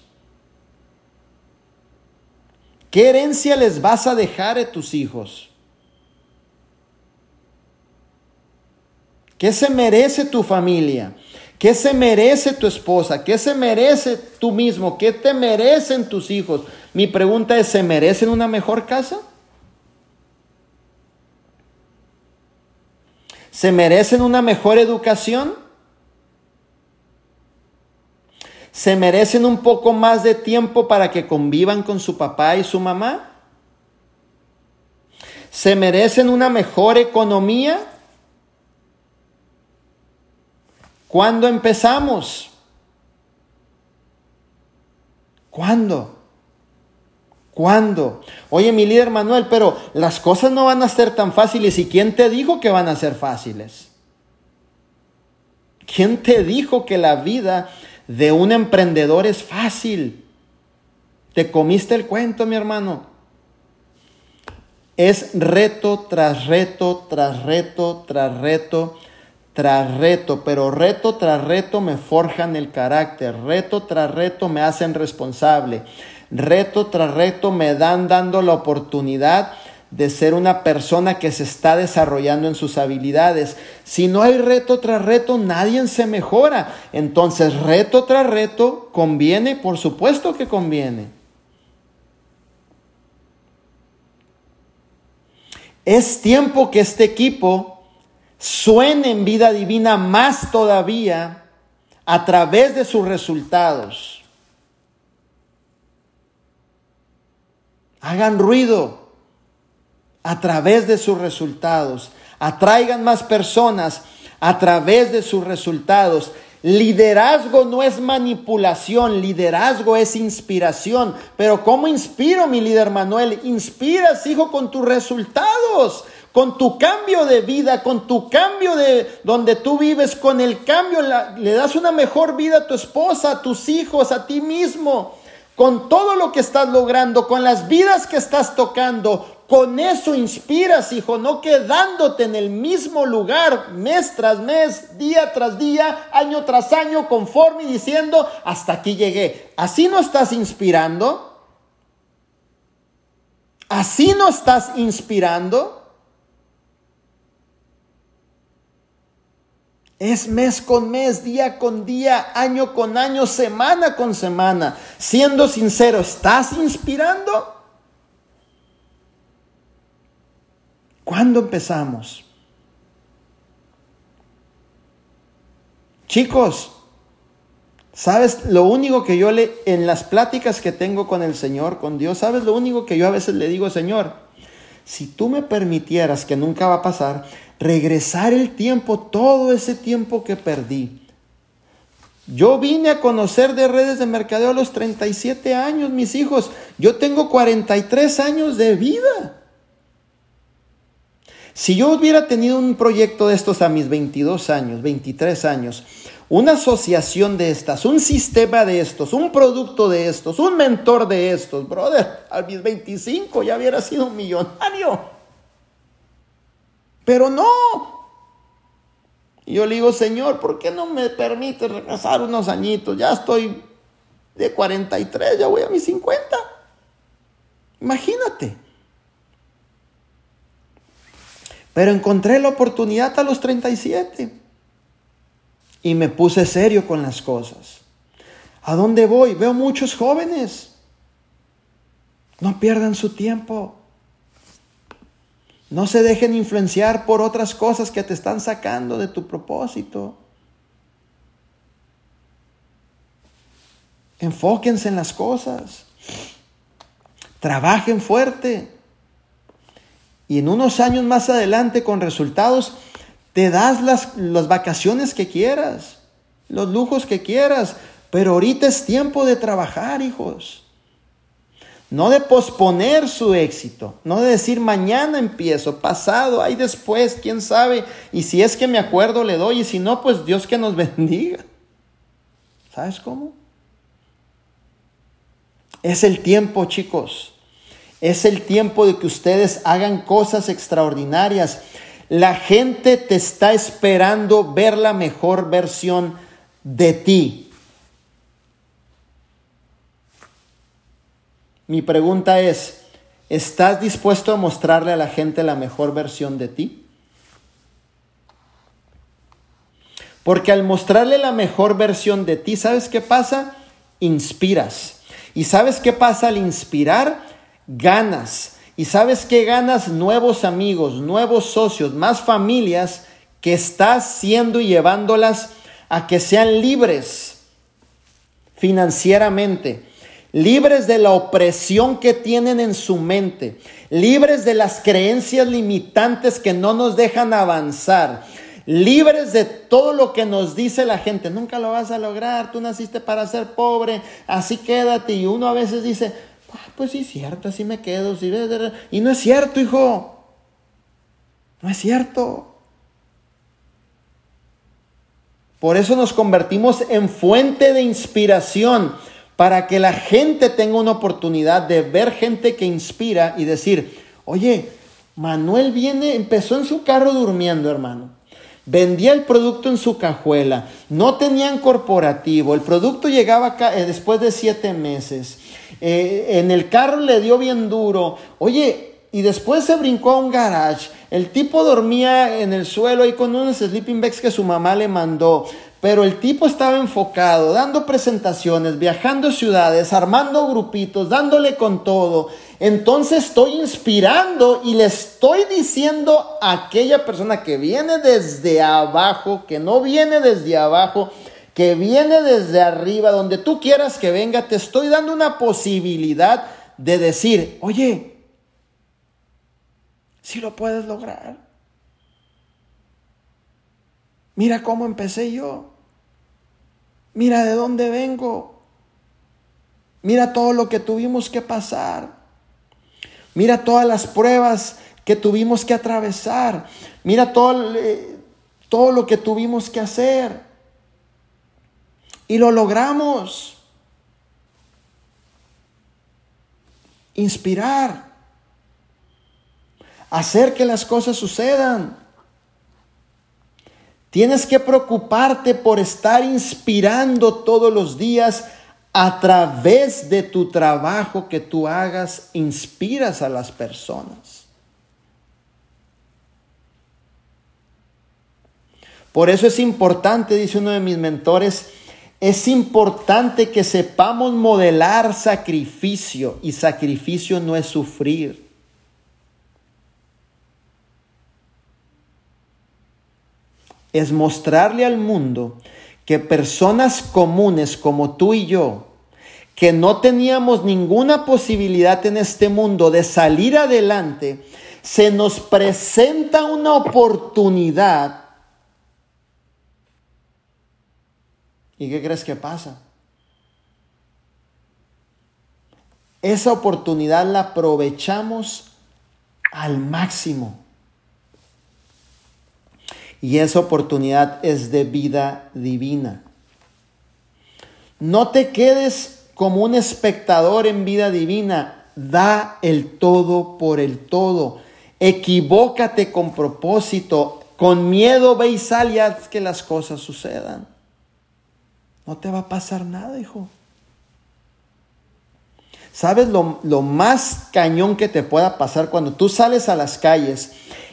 Speaker 2: ¿Qué herencia les vas a dejar a tus hijos? ¿Qué se merece tu familia? ¿Qué se merece tu esposa? ¿Qué se merece tú mismo? ¿Qué te merecen tus hijos? Mi pregunta es, ¿se merecen una mejor casa? ¿Se merecen una mejor educación? ¿Se merecen un poco más de tiempo para que convivan con su papá y su mamá? ¿Se merecen una mejor economía? ¿Cuándo empezamos? ¿Cuándo? ¿Cuándo? Oye, mi líder Manuel, pero las cosas no van a ser tan fáciles. ¿Y quién te dijo que van a ser fáciles? ¿Quién te dijo que la vida de un emprendedor es fácil? Te comiste el cuento, mi hermano. Es reto tras reto, tras reto, tras reto tras reto, pero reto tras reto me forjan el carácter, reto tras reto me hacen responsable, reto tras reto me dan dando la oportunidad de ser una persona que se está desarrollando en sus habilidades. Si no hay reto tras reto, nadie se mejora. Entonces, reto tras reto, ¿conviene? Por supuesto que conviene. Es tiempo que este equipo suene en vida divina más todavía a través de sus resultados. Hagan ruido a través de sus resultados. Atraigan más personas a través de sus resultados. Liderazgo no es manipulación, liderazgo es inspiración. Pero ¿cómo inspiro, mi líder Manuel? Inspiras, hijo, con tus resultados con tu cambio de vida, con tu cambio de donde tú vives, con el cambio, le das una mejor vida a tu esposa, a tus hijos, a ti mismo, con todo lo que estás logrando, con las vidas que estás tocando. Con eso inspiras, hijo, no quedándote en el mismo lugar mes tras mes, día tras día, año tras año, conforme y diciendo, hasta aquí llegué. Así no estás inspirando. Así no estás inspirando. Es mes con mes, día con día, año con año, semana con semana. Siendo sincero, ¿estás inspirando? ¿Cuándo empezamos? Chicos, ¿sabes lo único que yo le, en las pláticas que tengo con el Señor, con Dios, ¿sabes lo único que yo a veces le digo, Señor? Si tú me permitieras, que nunca va a pasar, regresar el tiempo, todo ese tiempo que perdí. Yo vine a conocer de redes de mercadeo a los 37 años, mis hijos. Yo tengo 43 años de vida. Si yo hubiera tenido un proyecto de estos a mis 22 años, 23 años, una asociación de estas, un sistema de estos, un producto de estos, un mentor de estos, brother, a mis 25 ya hubiera sido un millonario. Pero no. Yo le digo, Señor, ¿por qué no me permite regresar unos añitos? Ya estoy de 43, ya voy a mis 50. Imagínate. Pero encontré la oportunidad a los 37 y me puse serio con las cosas. ¿A dónde voy? Veo muchos jóvenes. No pierdan su tiempo. No se dejen influenciar por otras cosas que te están sacando de tu propósito. Enfóquense en las cosas. Trabajen fuerte. Y en unos años más adelante, con resultados, te das las, las vacaciones que quieras, los lujos que quieras. Pero ahorita es tiempo de trabajar, hijos. No de posponer su éxito, no de decir mañana empiezo, pasado, ahí después, quién sabe. Y si es que me acuerdo, le doy, y si no, pues Dios que nos bendiga. ¿Sabes cómo? Es el tiempo, chicos. Es el tiempo de que ustedes hagan cosas extraordinarias. La gente te está esperando ver la mejor versión de ti. Mi pregunta es, ¿estás dispuesto a mostrarle a la gente la mejor versión de ti? Porque al mostrarle la mejor versión de ti, ¿sabes qué pasa? Inspiras. ¿Y sabes qué pasa al inspirar? Ganas. ¿Y sabes qué ganas? Nuevos amigos, nuevos socios, más familias que estás siendo y llevándolas a que sean libres financieramente, libres de la opresión que tienen en su mente, libres de las creencias limitantes que no nos dejan avanzar, libres de todo lo que nos dice la gente. Nunca lo vas a lograr, tú naciste para ser pobre, así quédate. Y uno a veces dice, pues sí, cierto, así me quedo. Y no es cierto, hijo. No es cierto. Por eso nos convertimos en fuente de inspiración para que la gente tenga una oportunidad de ver gente que inspira y decir, oye, Manuel viene, empezó en su carro durmiendo, hermano vendía el producto en su cajuela, no tenían corporativo, el producto llegaba eh, después de siete meses, eh, en el carro le dio bien duro, oye, y después se brincó a un garage, el tipo dormía en el suelo ahí con unos sleeping bags que su mamá le mandó, pero el tipo estaba enfocado, dando presentaciones, viajando ciudades, armando grupitos, dándole con todo. Entonces estoy inspirando y le estoy diciendo a aquella persona que viene desde abajo, que no viene desde abajo, que viene desde arriba, donde tú quieras que venga, te estoy dando una posibilidad de decir, oye, si lo puedes lograr. Mira cómo empecé yo. Mira de dónde vengo. Mira todo lo que tuvimos que pasar. Mira todas las pruebas que tuvimos que atravesar. Mira todo, eh, todo lo que tuvimos que hacer. Y lo logramos. Inspirar. Hacer que las cosas sucedan. Tienes que preocuparte por estar inspirando todos los días a través de tu trabajo que tú hagas, inspiras a las personas. Por eso es importante, dice uno de mis mentores, es importante que sepamos modelar sacrificio y sacrificio no es sufrir. Es mostrarle al mundo que personas comunes como tú y yo, que no teníamos ninguna posibilidad en este mundo de salir adelante, se nos presenta una oportunidad. ¿Y qué crees que pasa? Esa oportunidad la aprovechamos al máximo. Y esa oportunidad es de vida divina. No te quedes como un espectador en vida divina. Da el todo por el todo. Equivócate con propósito. Con miedo ve y que las cosas sucedan. No te va a pasar nada, hijo. ¿Sabes lo, lo, más cañón que te pueda pasar cuando tú sales a las calles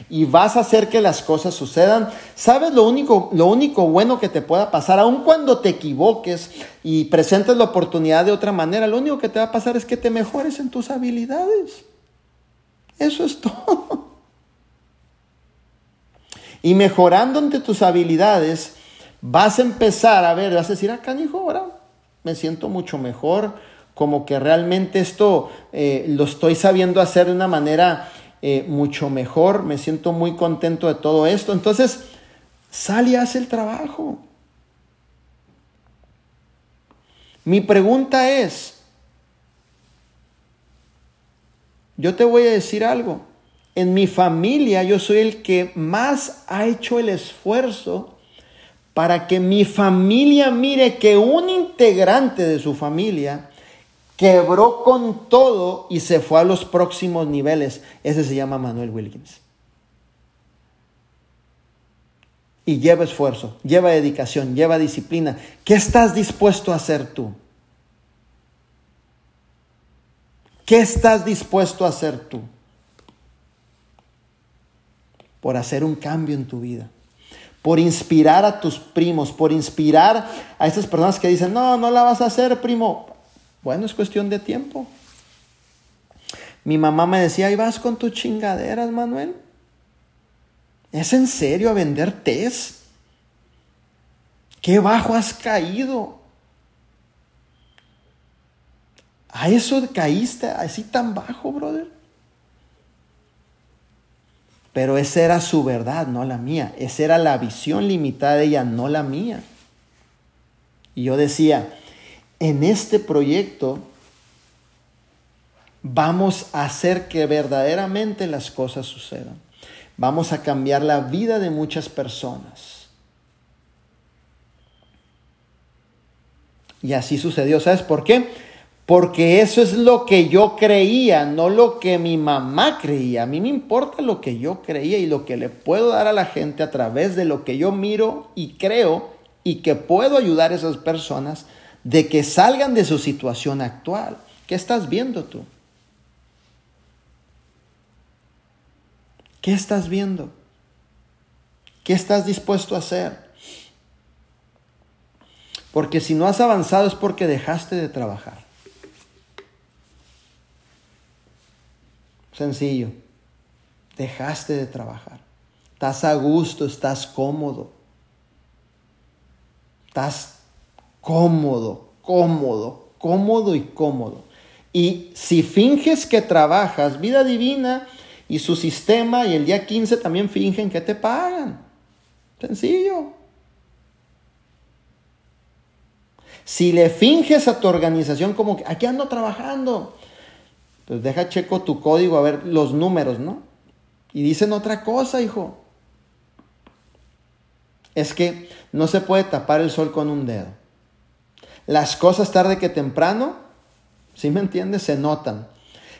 Speaker 2: y vas a hacer que las cosas sucedan? ¿Sabes lo único, lo único bueno que te pueda pasar? Aun cuando te equivoques y presentes la oportunidad de otra manera, lo único que te va a pasar es que te mejores en tus habilidades. Eso es todo. Y mejorando ante tus habilidades, vas a empezar a ver, vas a decir, acá, hijo, ahora me siento mucho mejor como que realmente esto eh, lo estoy sabiendo hacer de una manera eh, mucho mejor, me siento muy contento de todo esto. Entonces, sal y haz el trabajo. Mi pregunta es, yo te voy a decir algo, en mi familia yo soy el que más ha hecho el esfuerzo para que mi familia mire que un integrante de su familia quebró con todo y se fue a los próximos niveles. Ese se llama Manuel Wilkins. Y lleva esfuerzo, lleva dedicación, lleva disciplina. ¿Qué estás dispuesto a hacer tú? ¿Qué estás dispuesto a hacer tú? Por hacer un cambio en tu vida. Por inspirar a tus primos, por inspirar a esas personas que dicen, no, no la vas a hacer, primo. Bueno, es cuestión de tiempo. Mi mamá me decía, ahí vas con tus chingaderas, Manuel. ¿Es en serio a vender test? ¿Qué bajo has caído? ¿A eso caíste así tan bajo, brother? Pero esa era su verdad, no la mía. Esa era la visión limitada de ella, no la mía. Y yo decía, en este proyecto vamos a hacer que verdaderamente las cosas sucedan. Vamos a cambiar la vida de muchas personas. Y así sucedió. ¿Sabes por qué? Porque eso es lo que yo creía, no lo que mi mamá creía. A mí me importa lo que yo creía y lo que le puedo dar a la gente a través de lo que yo miro y creo y que puedo ayudar a esas personas de que salgan de su situación actual. ¿Qué estás viendo tú? ¿Qué estás viendo? ¿Qué estás dispuesto a hacer? Porque si no has avanzado es porque dejaste de trabajar. Sencillo. Dejaste de trabajar. Estás a gusto, estás cómodo. Estás cómodo, cómodo, cómodo y cómodo. Y si finges que trabajas vida divina y su sistema y el día 15 también fingen que te pagan. Sencillo. Si le finges a tu organización como que aquí ando trabajando, pues deja checo tu código a ver los números, ¿no? Y dicen otra cosa, hijo. Es que no se puede tapar el sol con un dedo. Las cosas tarde que temprano, ¿sí me entiendes? Se notan.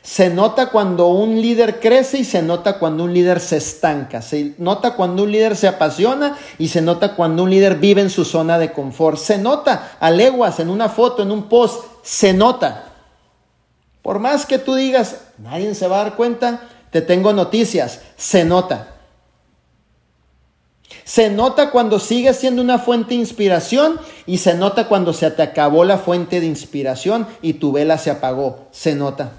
Speaker 2: Se nota cuando un líder crece y se nota cuando un líder se estanca. Se nota cuando un líder se apasiona y se nota cuando un líder vive en su zona de confort. Se nota a leguas en una foto, en un post. Se nota. Por más que tú digas, nadie se va a dar cuenta, te tengo noticias. Se nota. Se nota cuando sigue siendo una fuente de inspiración y se nota cuando se te acabó la fuente de inspiración y tu vela se apagó. Se nota.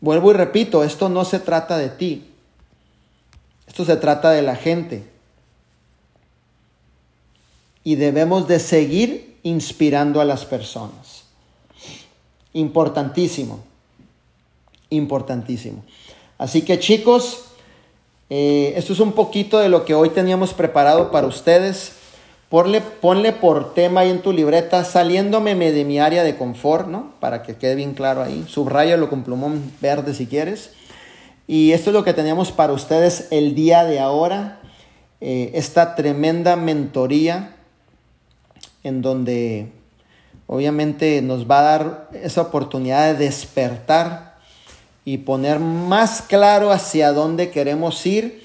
Speaker 2: Vuelvo y repito, esto no se trata de ti. Esto se trata de la gente. Y debemos de seguir inspirando a las personas. Importantísimo. Importantísimo. Así que chicos, eh, esto es un poquito de lo que hoy teníamos preparado para ustedes. Ponle, por tema ahí en tu libreta, saliéndome de mi área de confort, ¿no? Para que quede bien claro ahí. Subrayalo con plumón verde si quieres. Y esto es lo que tenemos para ustedes el día de ahora, eh, esta tremenda mentoría en donde obviamente nos va a dar esa oportunidad de despertar y poner más claro hacia dónde queremos ir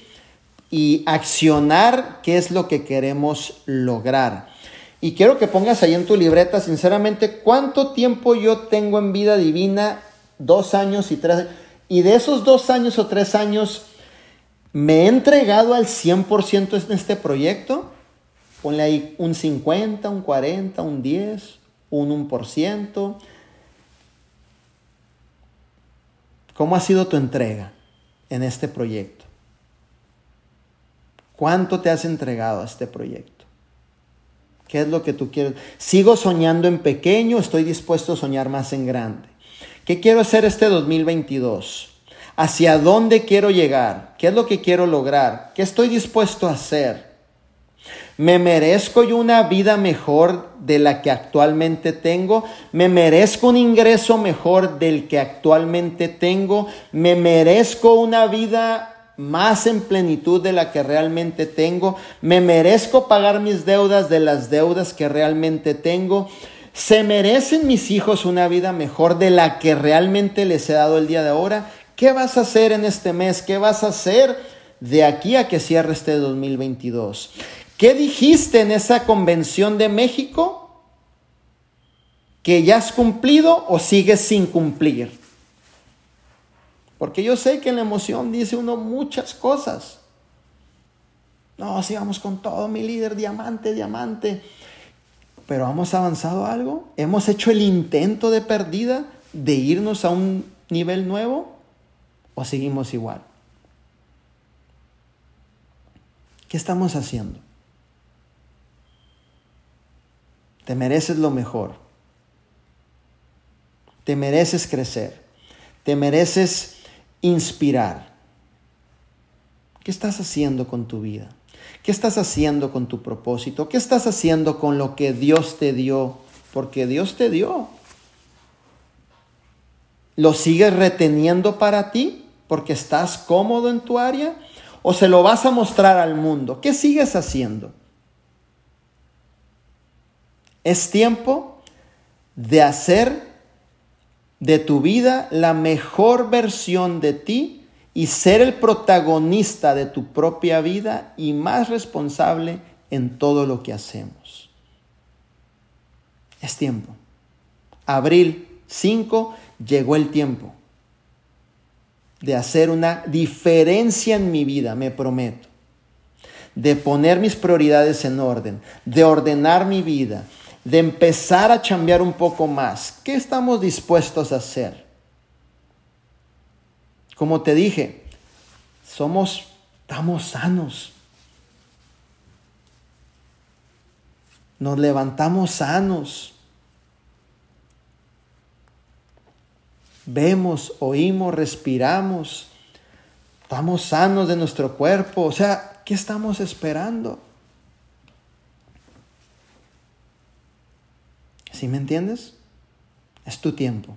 Speaker 2: y accionar qué es lo que queremos lograr. Y quiero que pongas ahí en tu libreta, sinceramente, cuánto tiempo yo tengo en vida divina, dos años y tres, y de esos dos años o tres años, ¿me he entregado al 100% en este proyecto? Ponle ahí un 50, un 40, un 10, un 1%. ¿Cómo ha sido tu entrega en este proyecto? ¿Cuánto te has entregado a este proyecto? ¿Qué es lo que tú quieres? ¿Sigo soñando en pequeño? ¿Estoy dispuesto a soñar más en grande? ¿Qué quiero hacer este 2022? ¿Hacia dónde quiero llegar? ¿Qué es lo que quiero lograr? ¿Qué estoy dispuesto a hacer? ¿Me merezco yo una vida mejor de la que actualmente tengo? ¿Me merezco un ingreso mejor del que actualmente tengo? ¿Me merezco una vida más en plenitud de la que realmente tengo? ¿Me merezco pagar mis deudas de las deudas que realmente tengo? ¿Se merecen mis hijos una vida mejor de la que realmente les he dado el día de ahora? ¿Qué vas a hacer en este mes? ¿Qué vas a hacer de aquí a que cierre este 2022? ¿Qué dijiste en esa convención de México? ¿Que ya has cumplido o sigues sin cumplir? Porque yo sé que en la emoción dice uno muchas cosas. No, si vamos con todo, mi líder, diamante, diamante. Pero ¿hemos avanzado algo? ¿Hemos hecho el intento de perdida de irnos a un nivel nuevo? ¿O seguimos igual? ¿Qué estamos haciendo? Te mereces lo mejor. Te mereces crecer. Te mereces inspirar. ¿Qué estás haciendo con tu vida? ¿Qué estás haciendo con tu propósito? ¿Qué estás haciendo con lo que Dios te dio? Porque Dios te dio. ¿Lo sigues reteniendo para ti porque estás cómodo en tu área? ¿O se lo vas a mostrar al mundo? ¿Qué sigues haciendo? Es tiempo de hacer de tu vida la mejor versión de ti y ser el protagonista de tu propia vida y más responsable en todo lo que hacemos. Es tiempo. Abril 5 llegó el tiempo de hacer una diferencia en mi vida, me prometo. De poner mis prioridades en orden, de ordenar mi vida, de empezar a cambiar un poco más. ¿Qué estamos dispuestos a hacer? Como te dije, somos, estamos sanos. Nos levantamos sanos. Vemos, oímos, respiramos. Estamos sanos de nuestro cuerpo. O sea, ¿qué estamos esperando? ¿Sí me entiendes? Es tu tiempo.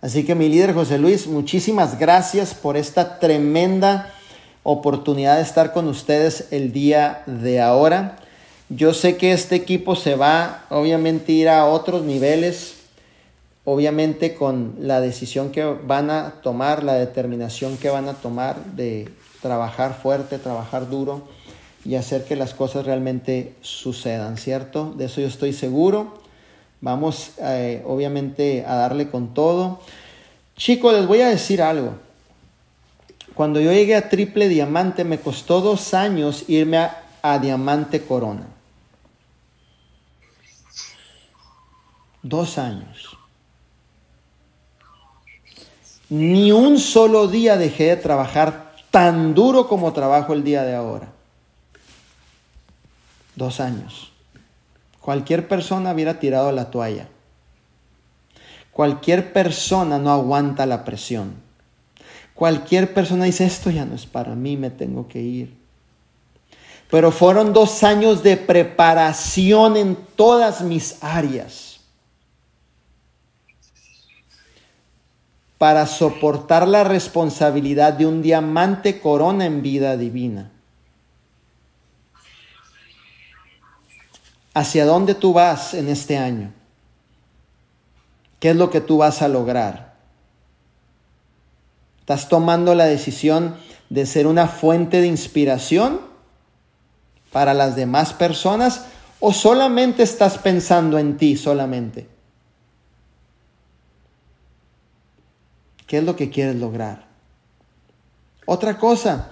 Speaker 2: Así que mi líder José Luis, muchísimas gracias por esta tremenda oportunidad de estar con ustedes el día de ahora. Yo sé que este equipo se va obviamente ir a otros niveles, obviamente con la decisión que van a tomar, la determinación que van a tomar de trabajar fuerte, trabajar duro y hacer que las cosas realmente sucedan, ¿cierto? De eso yo estoy seguro. Vamos eh, obviamente a darle con todo. Chicos, les voy a decir algo. Cuando yo llegué a triple diamante me costó dos años irme a, a diamante corona. Dos años. Ni un solo día dejé de trabajar tan duro como trabajo el día de ahora. Dos años. Cualquier persona hubiera tirado la toalla. Cualquier persona no aguanta la presión. Cualquier persona dice, esto ya no es para mí, me tengo que ir. Pero fueron dos años de preparación en todas mis áreas. para soportar la responsabilidad de un diamante corona en vida divina. ¿Hacia dónde tú vas en este año? ¿Qué es lo que tú vas a lograr? ¿Estás tomando la decisión de ser una fuente de inspiración para las demás personas o solamente estás pensando en ti solamente? ¿Qué es lo que quieres lograr? Otra cosa,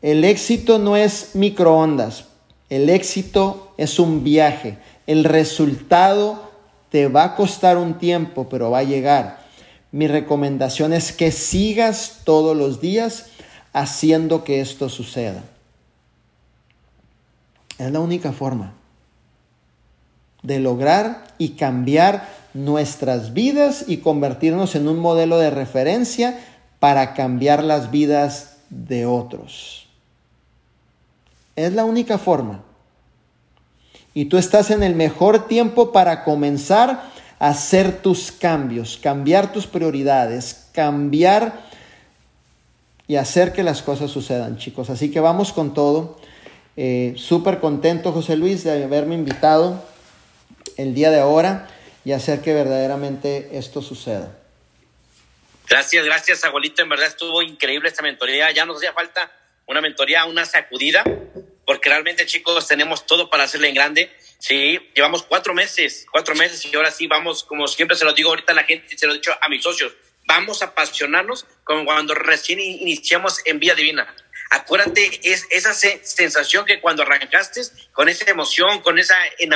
Speaker 2: el éxito no es microondas, el éxito es un viaje. El resultado te va a costar un tiempo, pero va a llegar. Mi recomendación es que sigas todos los días haciendo que esto suceda. Es la única forma de lograr y cambiar nuestras vidas y convertirnos en un modelo de referencia para cambiar las vidas de otros. Es la única forma. Y tú estás en el mejor tiempo para comenzar a hacer tus cambios, cambiar tus prioridades, cambiar y hacer que las cosas sucedan, chicos. Así que vamos con todo. Eh, Súper contento, José Luis, de haberme invitado el día de ahora y hacer que verdaderamente esto suceda.
Speaker 1: Gracias, gracias, abuelito. En verdad estuvo increíble esta mentoría. Ya nos hacía falta una mentoría, una sacudida porque realmente chicos tenemos todo para hacerle en grande. Sí, llevamos cuatro meses, cuatro meses y ahora sí vamos, como siempre se lo digo ahorita a la gente, se lo he dicho a mis socios, vamos a apasionarnos como cuando recién iniciamos en Vía Divina. Acuérdate, es esa sensación que cuando arrancaste, con esa emoción, con esa